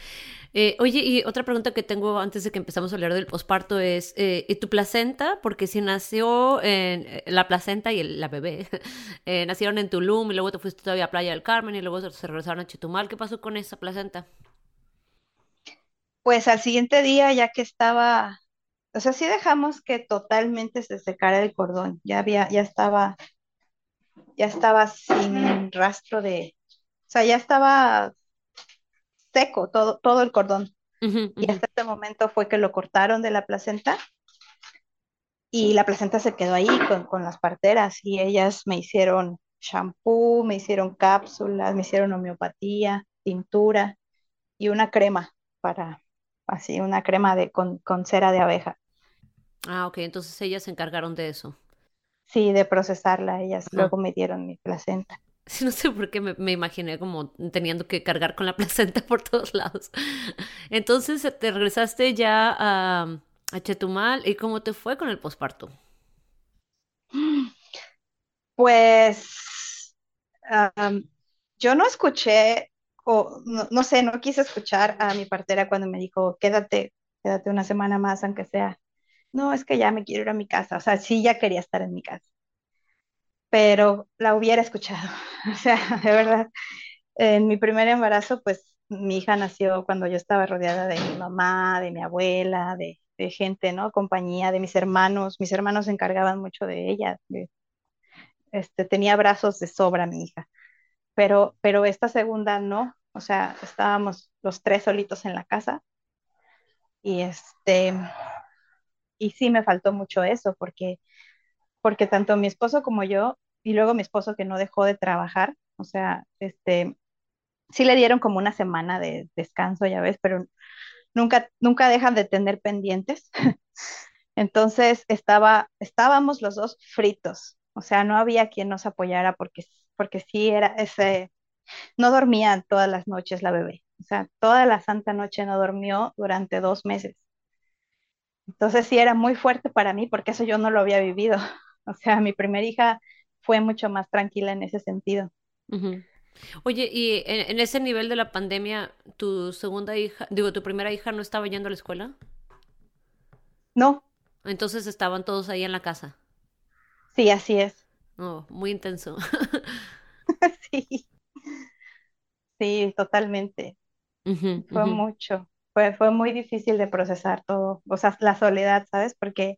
Eh, oye, y otra pregunta que tengo antes de que empezamos a hablar del posparto es, eh, ¿y tu placenta? Porque si nació en, eh, la placenta y la bebé nacieron en Tulum y luego te fuiste todavía a Playa del Carmen y luego se regresaron a Chetumal, ¿qué pasó con esa placenta? Pues al siguiente día, ya que estaba, o sea, sí dejamos que totalmente se secara el cordón, ya había, ya estaba, ya estaba sin rastro de, o sea, ya estaba seco todo, todo el cordón. Uh -huh, uh Y hasta este momento fue que lo cortaron de la placenta y la placenta se quedó ahí con, con las parteras y ellas me hicieron shampoo, me hicieron cápsulas, me hicieron homeopatía, tintura y una crema para, así, una crema de, con, con cera de abeja. Ah, ok, entonces ellas se encargaron de eso. Sí, de procesarla, ellas Ajá. luego me dieron mi placenta. No sé por qué me, imaginé como teniendo que cargar con la placenta por todos lados. Entonces te regresaste ya a, a Chetumal y ¿cómo te fue con el posparto? Pues um, yo no escuché, o no, no, sé, no quise escuchar a mi partera cuando me dijo, quédate, quédate una semana más, aunque sea. No, es que ya me quiero ir a mi casa. O sea, sí, ya quería estar en mi casa, pero la hubiera escuchado. O sea, de verdad, en mi primer embarazo, pues mi hija nació cuando yo estaba rodeada de mi mamá, de mi abuela, de, de gente, ¿no? Compañía, de mis hermanos. Mis hermanos se encargaban mucho de ella. Este, tenía brazos de sobra mi hija. Pero, pero esta segunda no. O sea, estábamos los tres solitos en la casa. Y este, y sí me faltó mucho eso, porque, porque tanto mi esposo como yo, y luego mi esposo que no dejó de trabajar, o sea, este, sí le dieron como una semana de descanso, ya ves, pero nunca, nunca dejan de tener pendientes. Entonces estaba, estábamos los dos fritos, o sea, no había quien nos apoyara porque, porque sí era ese, no dormía todas las noches la bebé, o sea, toda la santa noche no durmió durante dos meses. Entonces sí era muy fuerte para mí porque eso yo no lo había vivido. O sea, mi primera hija fue mucho más tranquila en ese sentido. Uh -huh. Oye, y en, en, ese nivel de la pandemia, tu segunda hija, digo, tu primera hija no estaba yendo a la escuela? No. Entonces estaban todos ahí en la casa. Sí, así es. Oh, muy intenso. sí. Sí, totalmente. Uh -huh, uh Fue -huh. mucho. Fue, fue muy difícil de procesar todo. O sea, la soledad, ¿sabes? Porque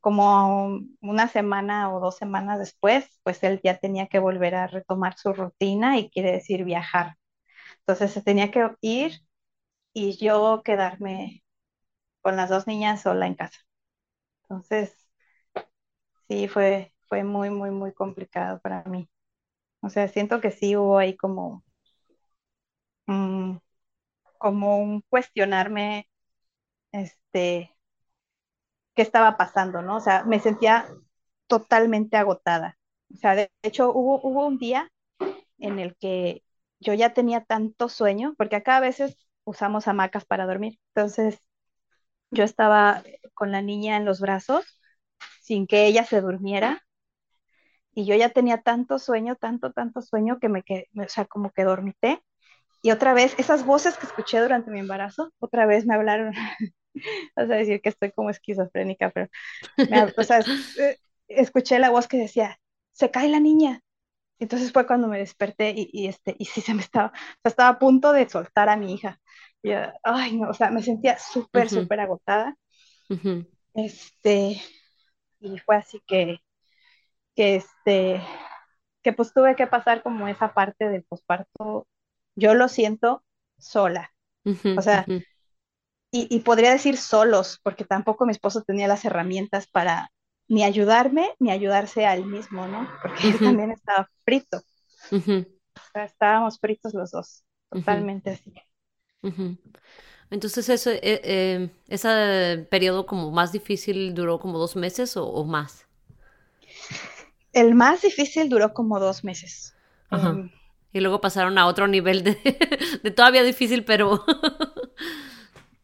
como una semana o dos semanas después, pues él ya tenía que volver a retomar su rutina y quiere decir viajar. Entonces se tenía que ir y yo quedarme con las dos niñas sola en casa. Entonces, sí, fue, fue muy, muy, muy complicado para mí. O sea, siento que sí hubo ahí como, um, como un cuestionarme, este, qué estaba pasando, ¿no? O sea, me sentía totalmente agotada. O sea, de hecho, hubo, hubo un día en el que yo ya tenía tanto sueño, porque acá a veces usamos hamacas para dormir. Entonces, yo estaba con la niña en los brazos sin que ella se durmiera y yo ya tenía tanto sueño, tanto, tanto sueño que me quedé, o sea, como que dormité. Y otra vez, esas voces que escuché durante mi embarazo, otra vez me hablaron, vas a decir que estoy como esquizofrénica, pero, me, o sea, escuché la voz que decía, se cae la niña. Entonces fue cuando me desperté y, y, este, y sí se me estaba, o sea, estaba a punto de soltar a mi hija. Y ay, no, o sea, me sentía súper, uh -huh. súper agotada. Uh -huh. Este, y fue así que, que este, que pues tuve que pasar como esa parte del posparto. Yo lo siento sola. Uh -huh. O sea, y, y podría decir solos, porque tampoco mi esposo tenía las herramientas para ni ayudarme ni ayudarse a él mismo, ¿no? Porque él también estaba frito. -huh. O sea, estábamos fritos los dos, totalmente así. Entonces, ese, eh, eh, ese periodo como más difícil duró como dos meses o, más. El más difícil duró como dos meses. Em, y luego pasaron a otro nivel de, de todavía difícil, pero...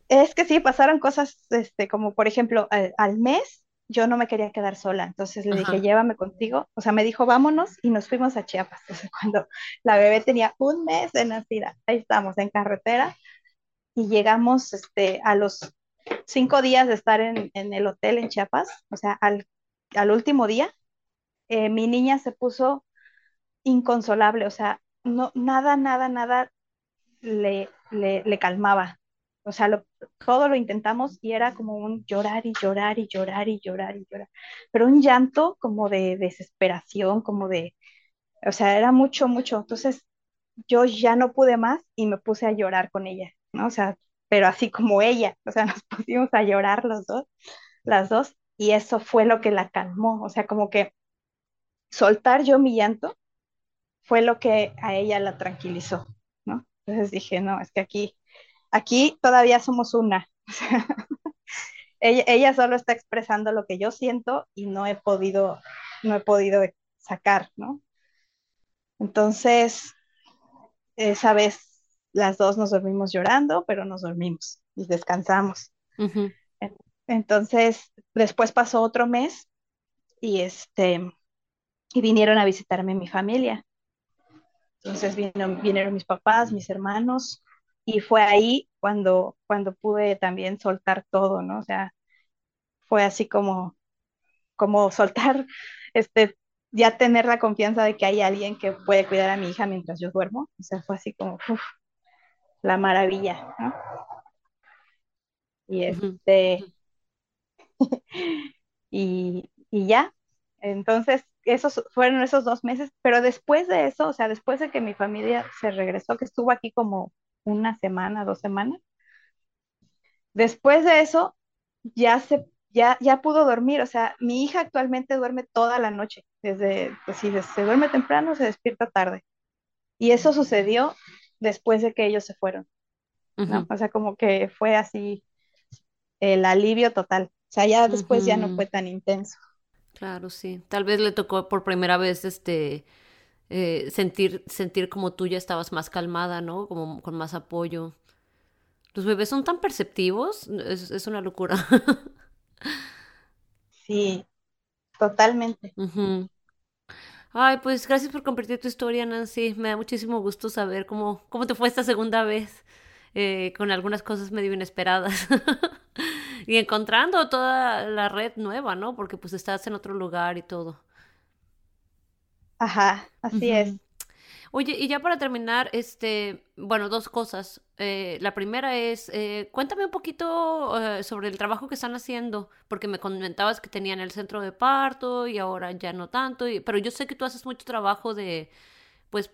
es que sí, pasaron cosas, este, como por ejemplo, al, mes yo no me quería quedar sola, entonces le dije, llévame contigo. O sea, me dijo, vámonos y nos fuimos a Chiapas. Cuando la bebé tenía un mes de nacida, ahí estamos en carretera y llegamos este, a los cinco días de estar en, el hotel en Chiapas, o sea, al, último día, eh, mi niña se puso inconsolable, o sea, no, nada, nada, nada le, le, calmaba. O sea, todo lo intentamos y era como un llorar y llorar y llorar y llorar y llorar, pero un llanto como de desesperación, como de, o sea, era mucho, mucho. Entonces, yo ya no pude más y me puse a llorar con ella. ¿no? O sea, pero así como ella, o sea, nos pusimos a llorar los dos, las dos, y eso fue lo que la calmó, o sea, como que soltar yo mi llanto fue lo que a ella la tranquilizó, ¿no? Entonces dije, no, es que aquí, aquí todavía somos una, ella, ella solo está expresando lo que yo siento y no he podido, no he podido sacar, ¿no? Entonces, esa vez las dos nos dormimos llorando, pero nos dormimos y descansamos. Entonces, después pasó otro mes y este y vinieron a visitarme mi familia. Entonces vinieron mis papás, mis hermanos, y fue ahí cuando, cuando pude también soltar todo, ¿no? O sea, fue así como, como soltar, este, ya tener la confianza de que hay alguien que puede cuidar a mi hija mientras yo duermo. O sea, fue así como, la maravilla, ¿no? Y este, y, ya, entonces esos fueron esos dos meses, pero después de eso, o sea, después de que mi familia se regresó, que estuvo aquí como una semana, dos semanas, después de eso ya se ya, ya pudo dormir, o sea, mi hija actualmente duerme toda la noche, desde, pues si se duerme temprano, se despierta tarde. Y eso sucedió después de que ellos se fueron. ¿no? O sea, como que fue así el alivio total. O sea, ya después ya no fue tan intenso. Claro, sí. Tal vez le tocó por primera vez este eh, sentir, sentir como tú ya estabas más calmada, ¿no? Como con más apoyo. Los bebés son tan perceptivos, es, es una locura. sí, totalmente. Ay, pues gracias por compartir tu historia, Nancy. Me da muchísimo gusto saber cómo, cómo te fue esta segunda vez, eh, con algunas cosas medio inesperadas. y encontrando toda la red nueva, ¿no? Porque pues estás en otro lugar y todo. Ajá, así es. Oye, y ya para terminar, este, bueno, dos cosas. Eh, la primera es, eh, cuéntame un poquito eh, sobre el trabajo que están haciendo, porque me comentabas que tenían el centro de parto y ahora ya no tanto, pero yo sé que tú haces mucho trabajo de, pues,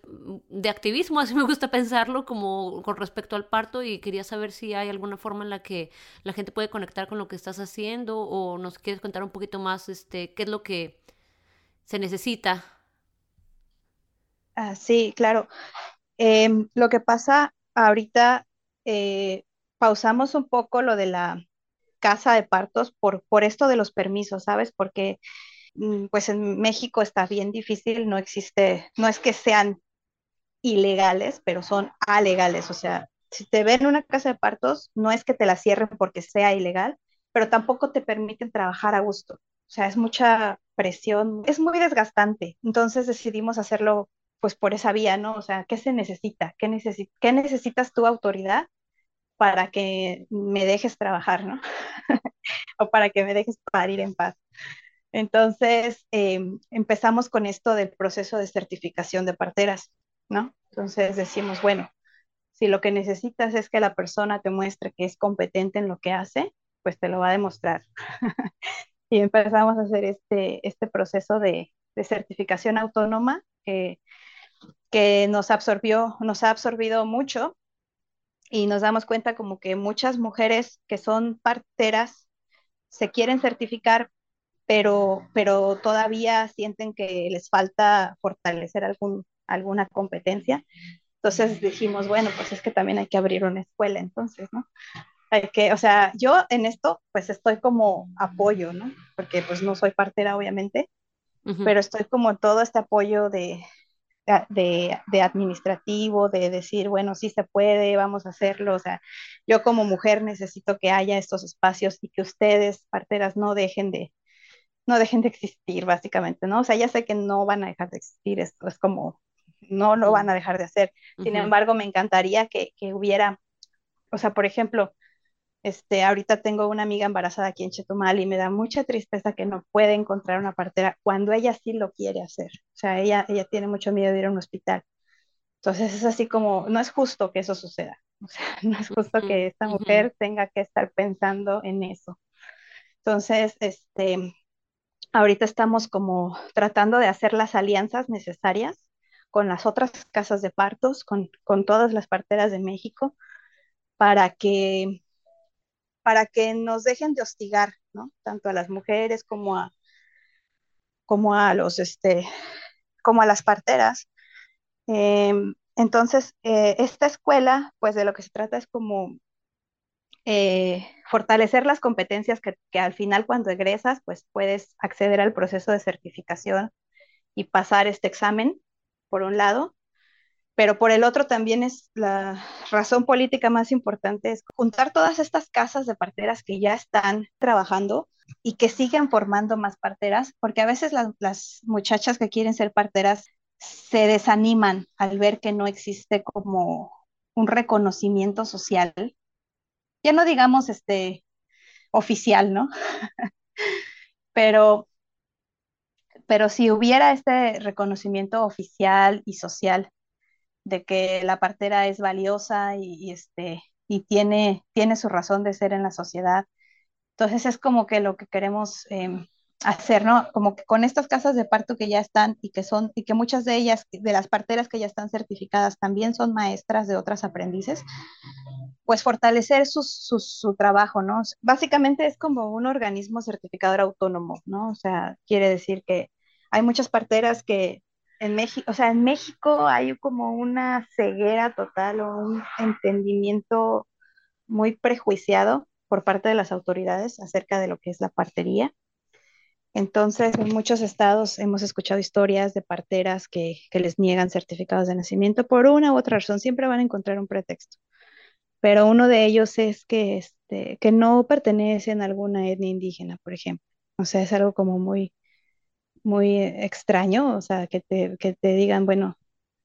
de activismo, así me gusta pensarlo, como con respecto al parto y quería saber si hay alguna forma en la que la gente puede conectar con lo que estás haciendo o nos quieres contar un poquito más, este, qué es lo que se necesita Ah, sí, claro. Em, lo que pasa ahorita, eh, pausamos un poco lo de la casa de partos por, por esto de los permisos, ¿sabes? Porque mm, pues en México está bien difícil, no existe, no es que sean ilegales, pero son alegales, o sea, si te ven en una casa de partos, no es que te la cierren porque sea ilegal, pero tampoco te permiten trabajar a gusto. O sea, es mucha presión, es muy desgastante. Entonces decidimos hacerlo pues por esa vía, ¿no? O sea, ¿qué se necesita? ¿Qué, qué necesitas tu autoridad para que me dejes trabajar, ¿no? o para que me dejes parir en paz. Entonces, em, empezamos con esto del proceso de certificación de parteras, ¿no? Entonces decimos, bueno, si lo que necesitas es que la persona te muestre que es competente en lo que hace, pues te lo va a demostrar. y empezamos a hacer este, este proceso de, de certificación autónoma que que nos absorbió, nos ha absorbido mucho y nos damos cuenta como que muchas mujeres que son parteras se quieren certificar, pero, pero todavía sienten que les falta fortalecer algún, alguna competencia. Entonces dijimos, bueno, pues es que también hay que abrir una escuela, entonces, ¿no? Hay que, o sea, yo en esto pues estoy como apoyo, ¿no? Porque pues no soy partera, obviamente, pero estoy como todo este apoyo de, de, de, administrativo, de decir, bueno, sí se puede, vamos a hacerlo. O sea, yo como mujer necesito que haya estos espacios y que ustedes, parteras, no dejen de, no dejen de existir, básicamente, ¿no? O sea, ya sé que no van a dejar de existir, esto es como, no lo van a dejar de hacer. Sin embargo, me encantaría que, que hubiera, o sea, por ejemplo, este, ahorita tengo una amiga embarazada aquí en Chetumal y me da mucha tristeza que no puede encontrar una partera cuando ella sí lo quiere hacer. O sea, ella, ella tiene mucho miedo de ir a un hospital. Entonces es así como, no es justo que eso suceda. O sea, no es justo que esta mujer tenga que estar pensando en eso. Entonces, este, ahorita estamos como tratando de hacer las alianzas necesarias con las otras casas de partos, con, con todas las parteras de México, para que para que nos dejen de hostigar, ¿no? Tanto a las mujeres como a, como a los, este, como a las parteras. Em, entonces, eh, esta escuela, pues de lo que se trata es como eh, fortalecer las competencias que, al final cuando egresas, pues puedes acceder al proceso de certificación y pasar este examen, por un lado, pero por el otro también es la razón política más importante, es juntar todas estas casas de parteras que ya están trabajando y que siguen formando más parteras, porque a veces las muchachas que quieren ser parteras se desaniman al ver que no existe como un reconocimiento social, ya no digamos este oficial, ¿no? pero, pero si hubiera este reconocimiento oficial y social de que la partera es valiosa y, este, y tiene, tiene su razón de ser en la sociedad. Entonces es como que lo que queremos em, hacer, ¿no? Como que con estas casas de parto que ya están y que son, y que muchas de ellas, de las parteras que ya están certificadas, también son maestras de otras aprendices, pues fortalecer su, su, su trabajo, ¿no? Básicamente es como un organismo certificador autónomo, ¿no? O sea, quiere decir que hay muchas parteras que en México, o sea, en México hay como una ceguera total o un entendimiento muy prejuiciado por parte de las autoridades acerca de lo que es la partería. Entonces, en muchos estados hemos escuchado historias de parteras que, les niegan certificados de nacimiento por una u otra razón. Siempre van a encontrar un pretexto. Pero uno de ellos es que, este, que no pertenecen a alguna etnia indígena, por ejemplo. O sea, es algo como muy, muy extraño, o sea, que te, que te digan, bueno,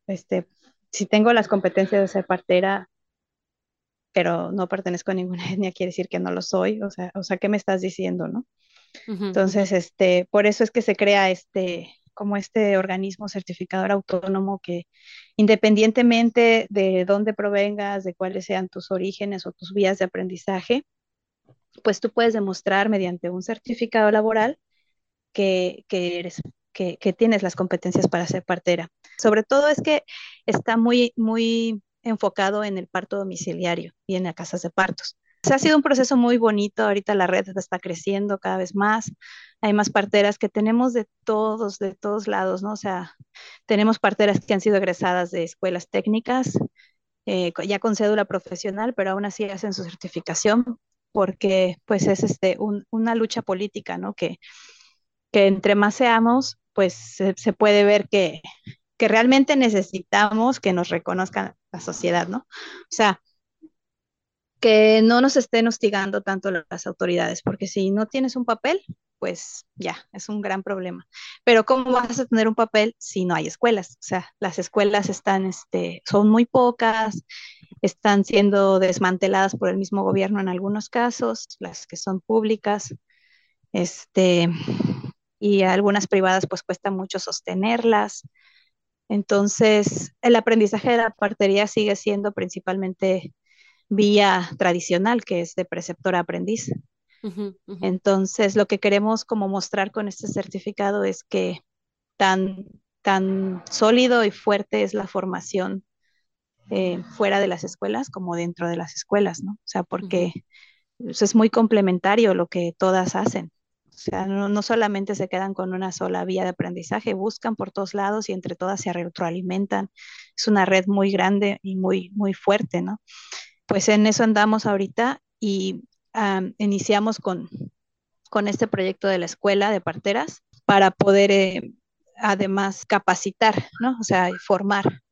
este, si tengo las competencias de ser partera, pero no pertenezco a ninguna etnia, quiere decir que no lo soy, o sea, o sea, ¿qué me estás diciendo, no? Entonces, este, por eso es que se crea este, como este organismo certificador autónomo que independientemente de dónde provengas, de cuáles sean tus orígenes o tus vías de aprendizaje, pues tú puedes demostrar mediante un certificado laboral que, eres, que, tienes las competencias para ser partera. Sobre todo es que está muy, muy enfocado en el parto domiciliario y en las casas de partos. Ha sido un proceso muy bonito, ahorita la red está creciendo cada vez más, hay más parteras que tenemos de todos, de todos lados, ¿no? O sea, tenemos parteras que han sido egresadas de escuelas técnicas, eh, ya con cédula profesional, pero aún así hacen su certificación porque pues es este, una lucha política, ¿no? Que que entre más seamos, pues se, puede ver que, que, realmente necesitamos que nos reconozcan la sociedad, ¿no? O sea, que no nos estén hostigando tanto las autoridades, porque si no tienes un papel, pues ya, es un gran problema. Pero ¿cómo vas a tener un papel si no hay escuelas? O sea, las escuelas están, este, son muy pocas, están siendo desmanteladas por el mismo gobierno en algunos casos, las que son públicas. Este, y algunas privadas pues cuesta mucho sostenerlas. Entonces, el aprendizaje de la partería sigue siendo principalmente vía tradicional, que es de preceptor a aprendiz. Entonces, lo que queremos como mostrar con este certificado es que tan, tan sólido y fuerte es la formación eh, fuera de las escuelas como dentro de las escuelas, ¿no? O sea, porque es muy complementario lo que todas hacen. O sea, no, no, solamente se quedan con una sola vía de aprendizaje, buscan por todos lados y entre todas se retroalimentan. Es una red muy grande y muy, muy fuerte, ¿no? Pues en eso andamos ahorita y iniciamos con, con este proyecto de la escuela de parteras para poder eh, además capacitar, ¿no? O sea, formar.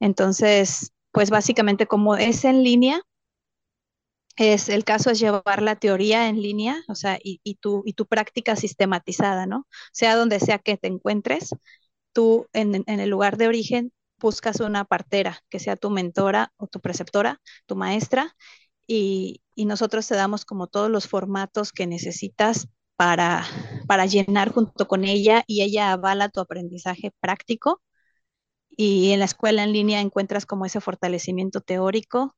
Entonces, pues básicamente como es en línea, es el caso es llevar la teoría en línea, o sea, y, y, tu, y tu práctica sistematizada, ¿no? Sea donde sea que te encuentres, tú en, en, el lugar de origen buscas una partera que sea tu mentora o tu preceptora, tu maestra, y, y nosotros te damos como todos los formatos que necesitas para, para llenar junto con ella y ella avala tu aprendizaje práctico. Y en la escuela en línea encuentras como ese fortalecimiento teórico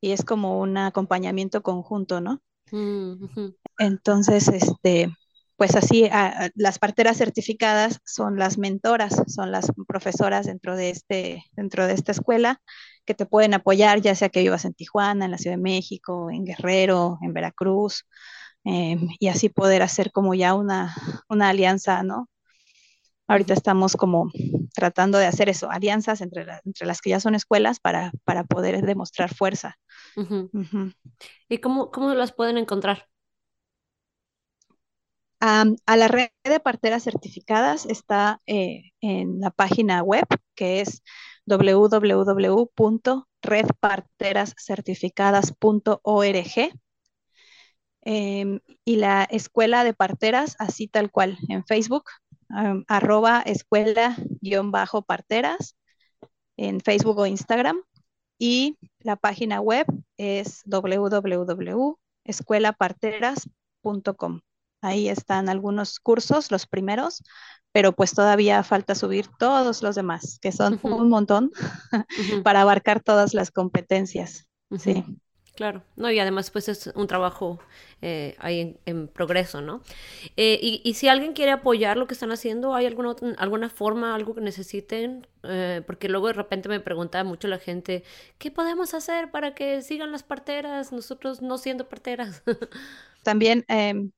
y es como un acompañamiento conjunto, ¿no? Mm. Entonces, este, pues así, a, a, las parteras certificadas son las mentoras, son las profesoras dentro de, este, dentro de esta escuela que te pueden apoyar, ya sea que vivas en Tijuana, en la Ciudad de México, en Guerrero, en Veracruz, eh, y así poder hacer como ya una, una alianza, ¿no? Ahorita estamos como tratando de hacer eso, alianzas entre, la, entre las que ya son escuelas para, para poder demostrar fuerza. Uh -huh. Uh -huh. ¿Y cómo, cómo las pueden encontrar? A la red de parteras certificadas está eh, en la página web que es www.redparterascertificadas.org eh, y la escuela de parteras, así tal cual, en Facebook, arroba escuela-parteras, en Facebook o Instagram. Y la página web es www.escuelaparteras.com. Ahí están algunos cursos, los primeros, pero pues todavía falta subir todos los demás, que son uh -huh. un montón, uh -huh. para abarcar todas las competencias. Uh -huh. Sí. Claro, no, y además pues es un trabajo eh, ahí en, en, progreso, ¿no? Eh, y, y, si alguien quiere apoyar lo que están haciendo, ¿hay alguna, alguna forma, algo que necesiten? Eh, porque luego de repente me pregunta mucho la gente, ¿qué podemos hacer para que sigan las parteras, nosotros no siendo parteras? También em,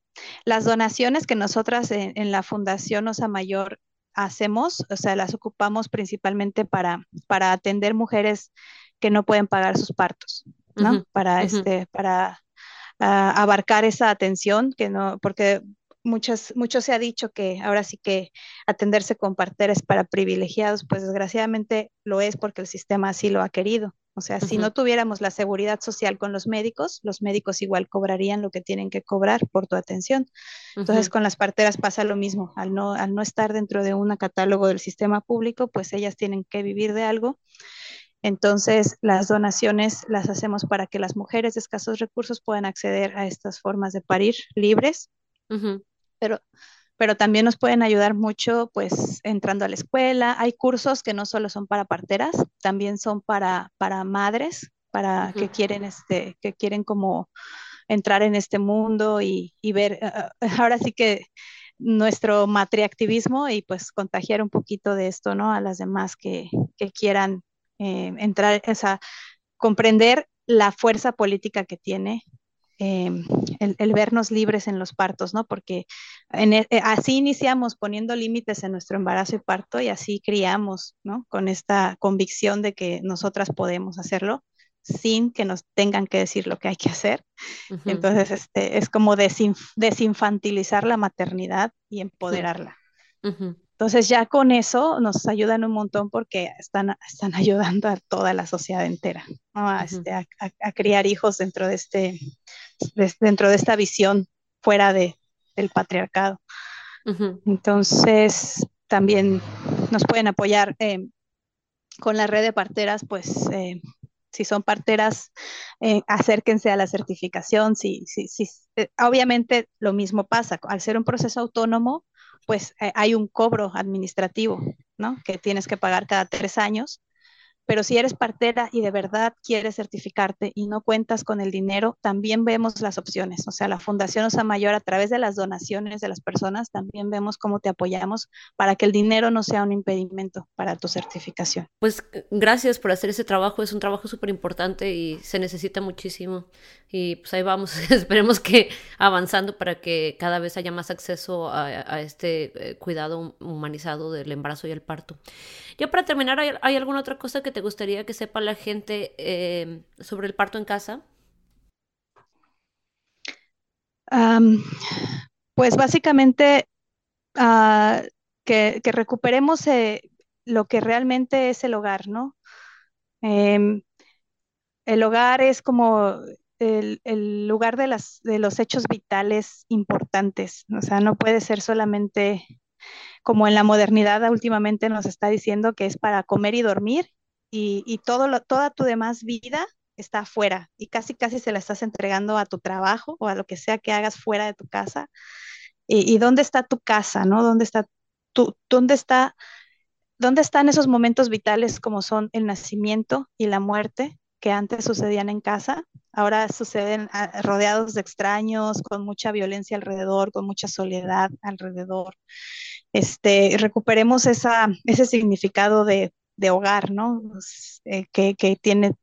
las donaciones que nosotras en, en, la Fundación Osa Mayor hacemos, o sea, las ocupamos principalmente para, para atender mujeres que no pueden pagar sus partos. ¿no? Uh -huh, para, uh -huh. este, para uh, abarcar esa atención, que no, porque muchas, mucho se ha dicho que ahora sí que atenderse con parteras para privilegiados, pues desgraciadamente lo es porque el sistema así lo ha querido. O sea, uh -huh. si no tuviéramos la seguridad social con los médicos, los médicos igual cobrarían lo que tienen que cobrar por tu atención. Entonces, con las parteras pasa lo mismo. Al no, al no estar dentro de un catálogo del sistema público, pues ellas tienen que vivir de algo. Entonces, las donaciones las hacemos para que las mujeres de escasos recursos puedan acceder a estas formas de parir libres, uh -huh. Pero, pero también nos pueden ayudar mucho, pues, entrando a la escuela. Hay cursos que no solo son para parteras, también son para, para madres, para uh -huh. que quieren, este, que quieren como entrar en este mundo y, y ver, uh, ahora sí que nuestro matriactivismo y pues contagiar un poquito de esto, ¿no? A las demás que, que quieran eh, entrar, o sea, comprender la fuerza política que tiene eh, el, el, vernos libres en los partos, ¿no? Porque en, eh, así iniciamos poniendo límites en nuestro embarazo y parto y así criamos, ¿no? Con esta convicción de que nosotras podemos hacerlo sin que nos tengan que decir lo que hay que hacer. Uh -huh. Entonces, este, es como desinf desinfantilizar la maternidad y empoderarla. Uh -huh. Entonces ya con eso nos ayudan un montón porque están, están ayudando a toda la sociedad entera ¿no? a, uh -huh. este, a, a, a, criar hijos dentro de, este, dentro de esta visión fuera de, del patriarcado. Uh -huh. Entonces también nos pueden apoyar eh, con la red de parteras, pues eh, si son parteras, eh, acérquense a la certificación. Si, si, si, obviamente lo mismo pasa, al ser un proceso autónomo, pues hay un cobro administrativo, ¿no? Que tienes que pagar cada tres años pero si eres partera y de verdad quieres certificarte y no cuentas con el dinero, también vemos las opciones. O sea, la Fundación Osa Mayor a través de las donaciones de las personas, también vemos cómo te apoyamos para que el dinero no sea un impedimento para tu certificación. Pues gracias por hacer ese trabajo, es un trabajo súper importante y se necesita muchísimo. Y pues ahí vamos, esperemos que avanzando para que cada vez haya más acceso a, este eh, cuidado humanizado del embarazo y el parto. Ya para terminar, ¿hay, alguna otra cosa que te gustaría que sepa la gente eh, sobre el parto en casa? pues básicamente ah, que, recuperemos eh, lo que realmente es el hogar, ¿no? Em, el hogar es como el, lugar de los hechos vitales importantes, o sea, no puede ser solamente como en la modernidad últimamente nos está diciendo que es para comer y dormir y, todo lo, toda tu demás vida está afuera y casi casi se la estás entregando a tu trabajo o a lo que sea que hagas fuera de tu casa. ¿Y, dónde está tu casa, no? ¿Dónde está tu, dónde está, dónde están esos momentos vitales como son el nacimiento y la muerte que antes sucedían en casa? Ahora suceden ah, rodeados de extraños, con mucha violencia alrededor, con mucha soledad alrededor este, recuperemos esa, ese significado de, hogar, ¿no? Pues, eh, que, tiene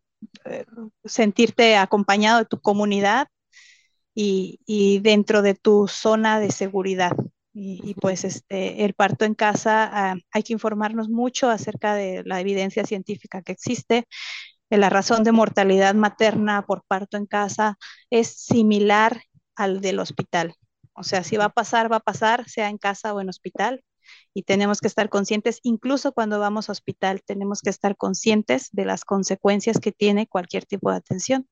eh, sentirte acompañado de tu comunidad y, dentro de tu zona de seguridad. Y, pues este, el parto en casa, ah, hay que informarnos mucho acerca de la evidencia científica que existe. La razón de mortalidad materna por parto en casa es similar al del hospital. O sea, si va a pasar, va a pasar, sea en casa o en hospital. Y tenemos que estar conscientes, incluso cuando vamos a hospital, tenemos que estar conscientes de las consecuencias que tiene cualquier tipo de atención.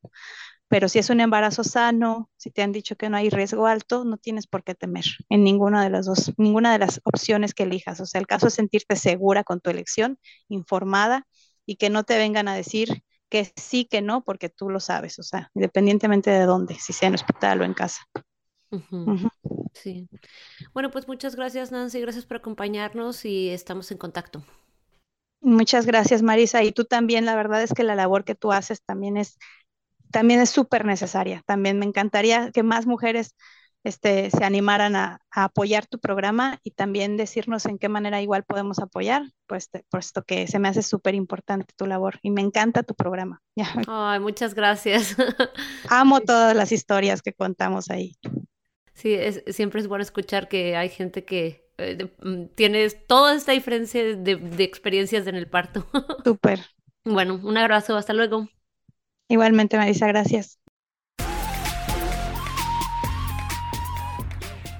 Pero si es un embarazo sano, si te han dicho que no hay riesgo alto, no tienes por qué temer en ninguna de las dos, ninguna de las opciones que elijas. O sea, el caso es sentirte segura con tu elección, informada y que no te vengan a decir que sí, que no, porque tú lo sabes, o sea, independientemente de dónde, si sea en hospital o en casa. Sí. Bueno, pues muchas gracias, Nancy. Gracias por acompañarnos y estamos en contacto. Muchas gracias, Marisa. Y tú también, la verdad es que la labor que tú haces también es también es súper necesaria. También me encantaría que más mujeres este, se animaran a, apoyar tu programa y también decirnos en qué manera igual podemos apoyar, pues, puesto que se me hace súper importante tu labor y me encanta tu programa. Ay, muchas gracias. Amo todas las historias que contamos ahí. Sí, es, siempre es bueno escuchar que hay gente que eh, mm, tiene toda esta diferencia de, de experiencias en el parto. Súper. Bueno, un abrazo, hasta luego. Igualmente, Marisa, gracias.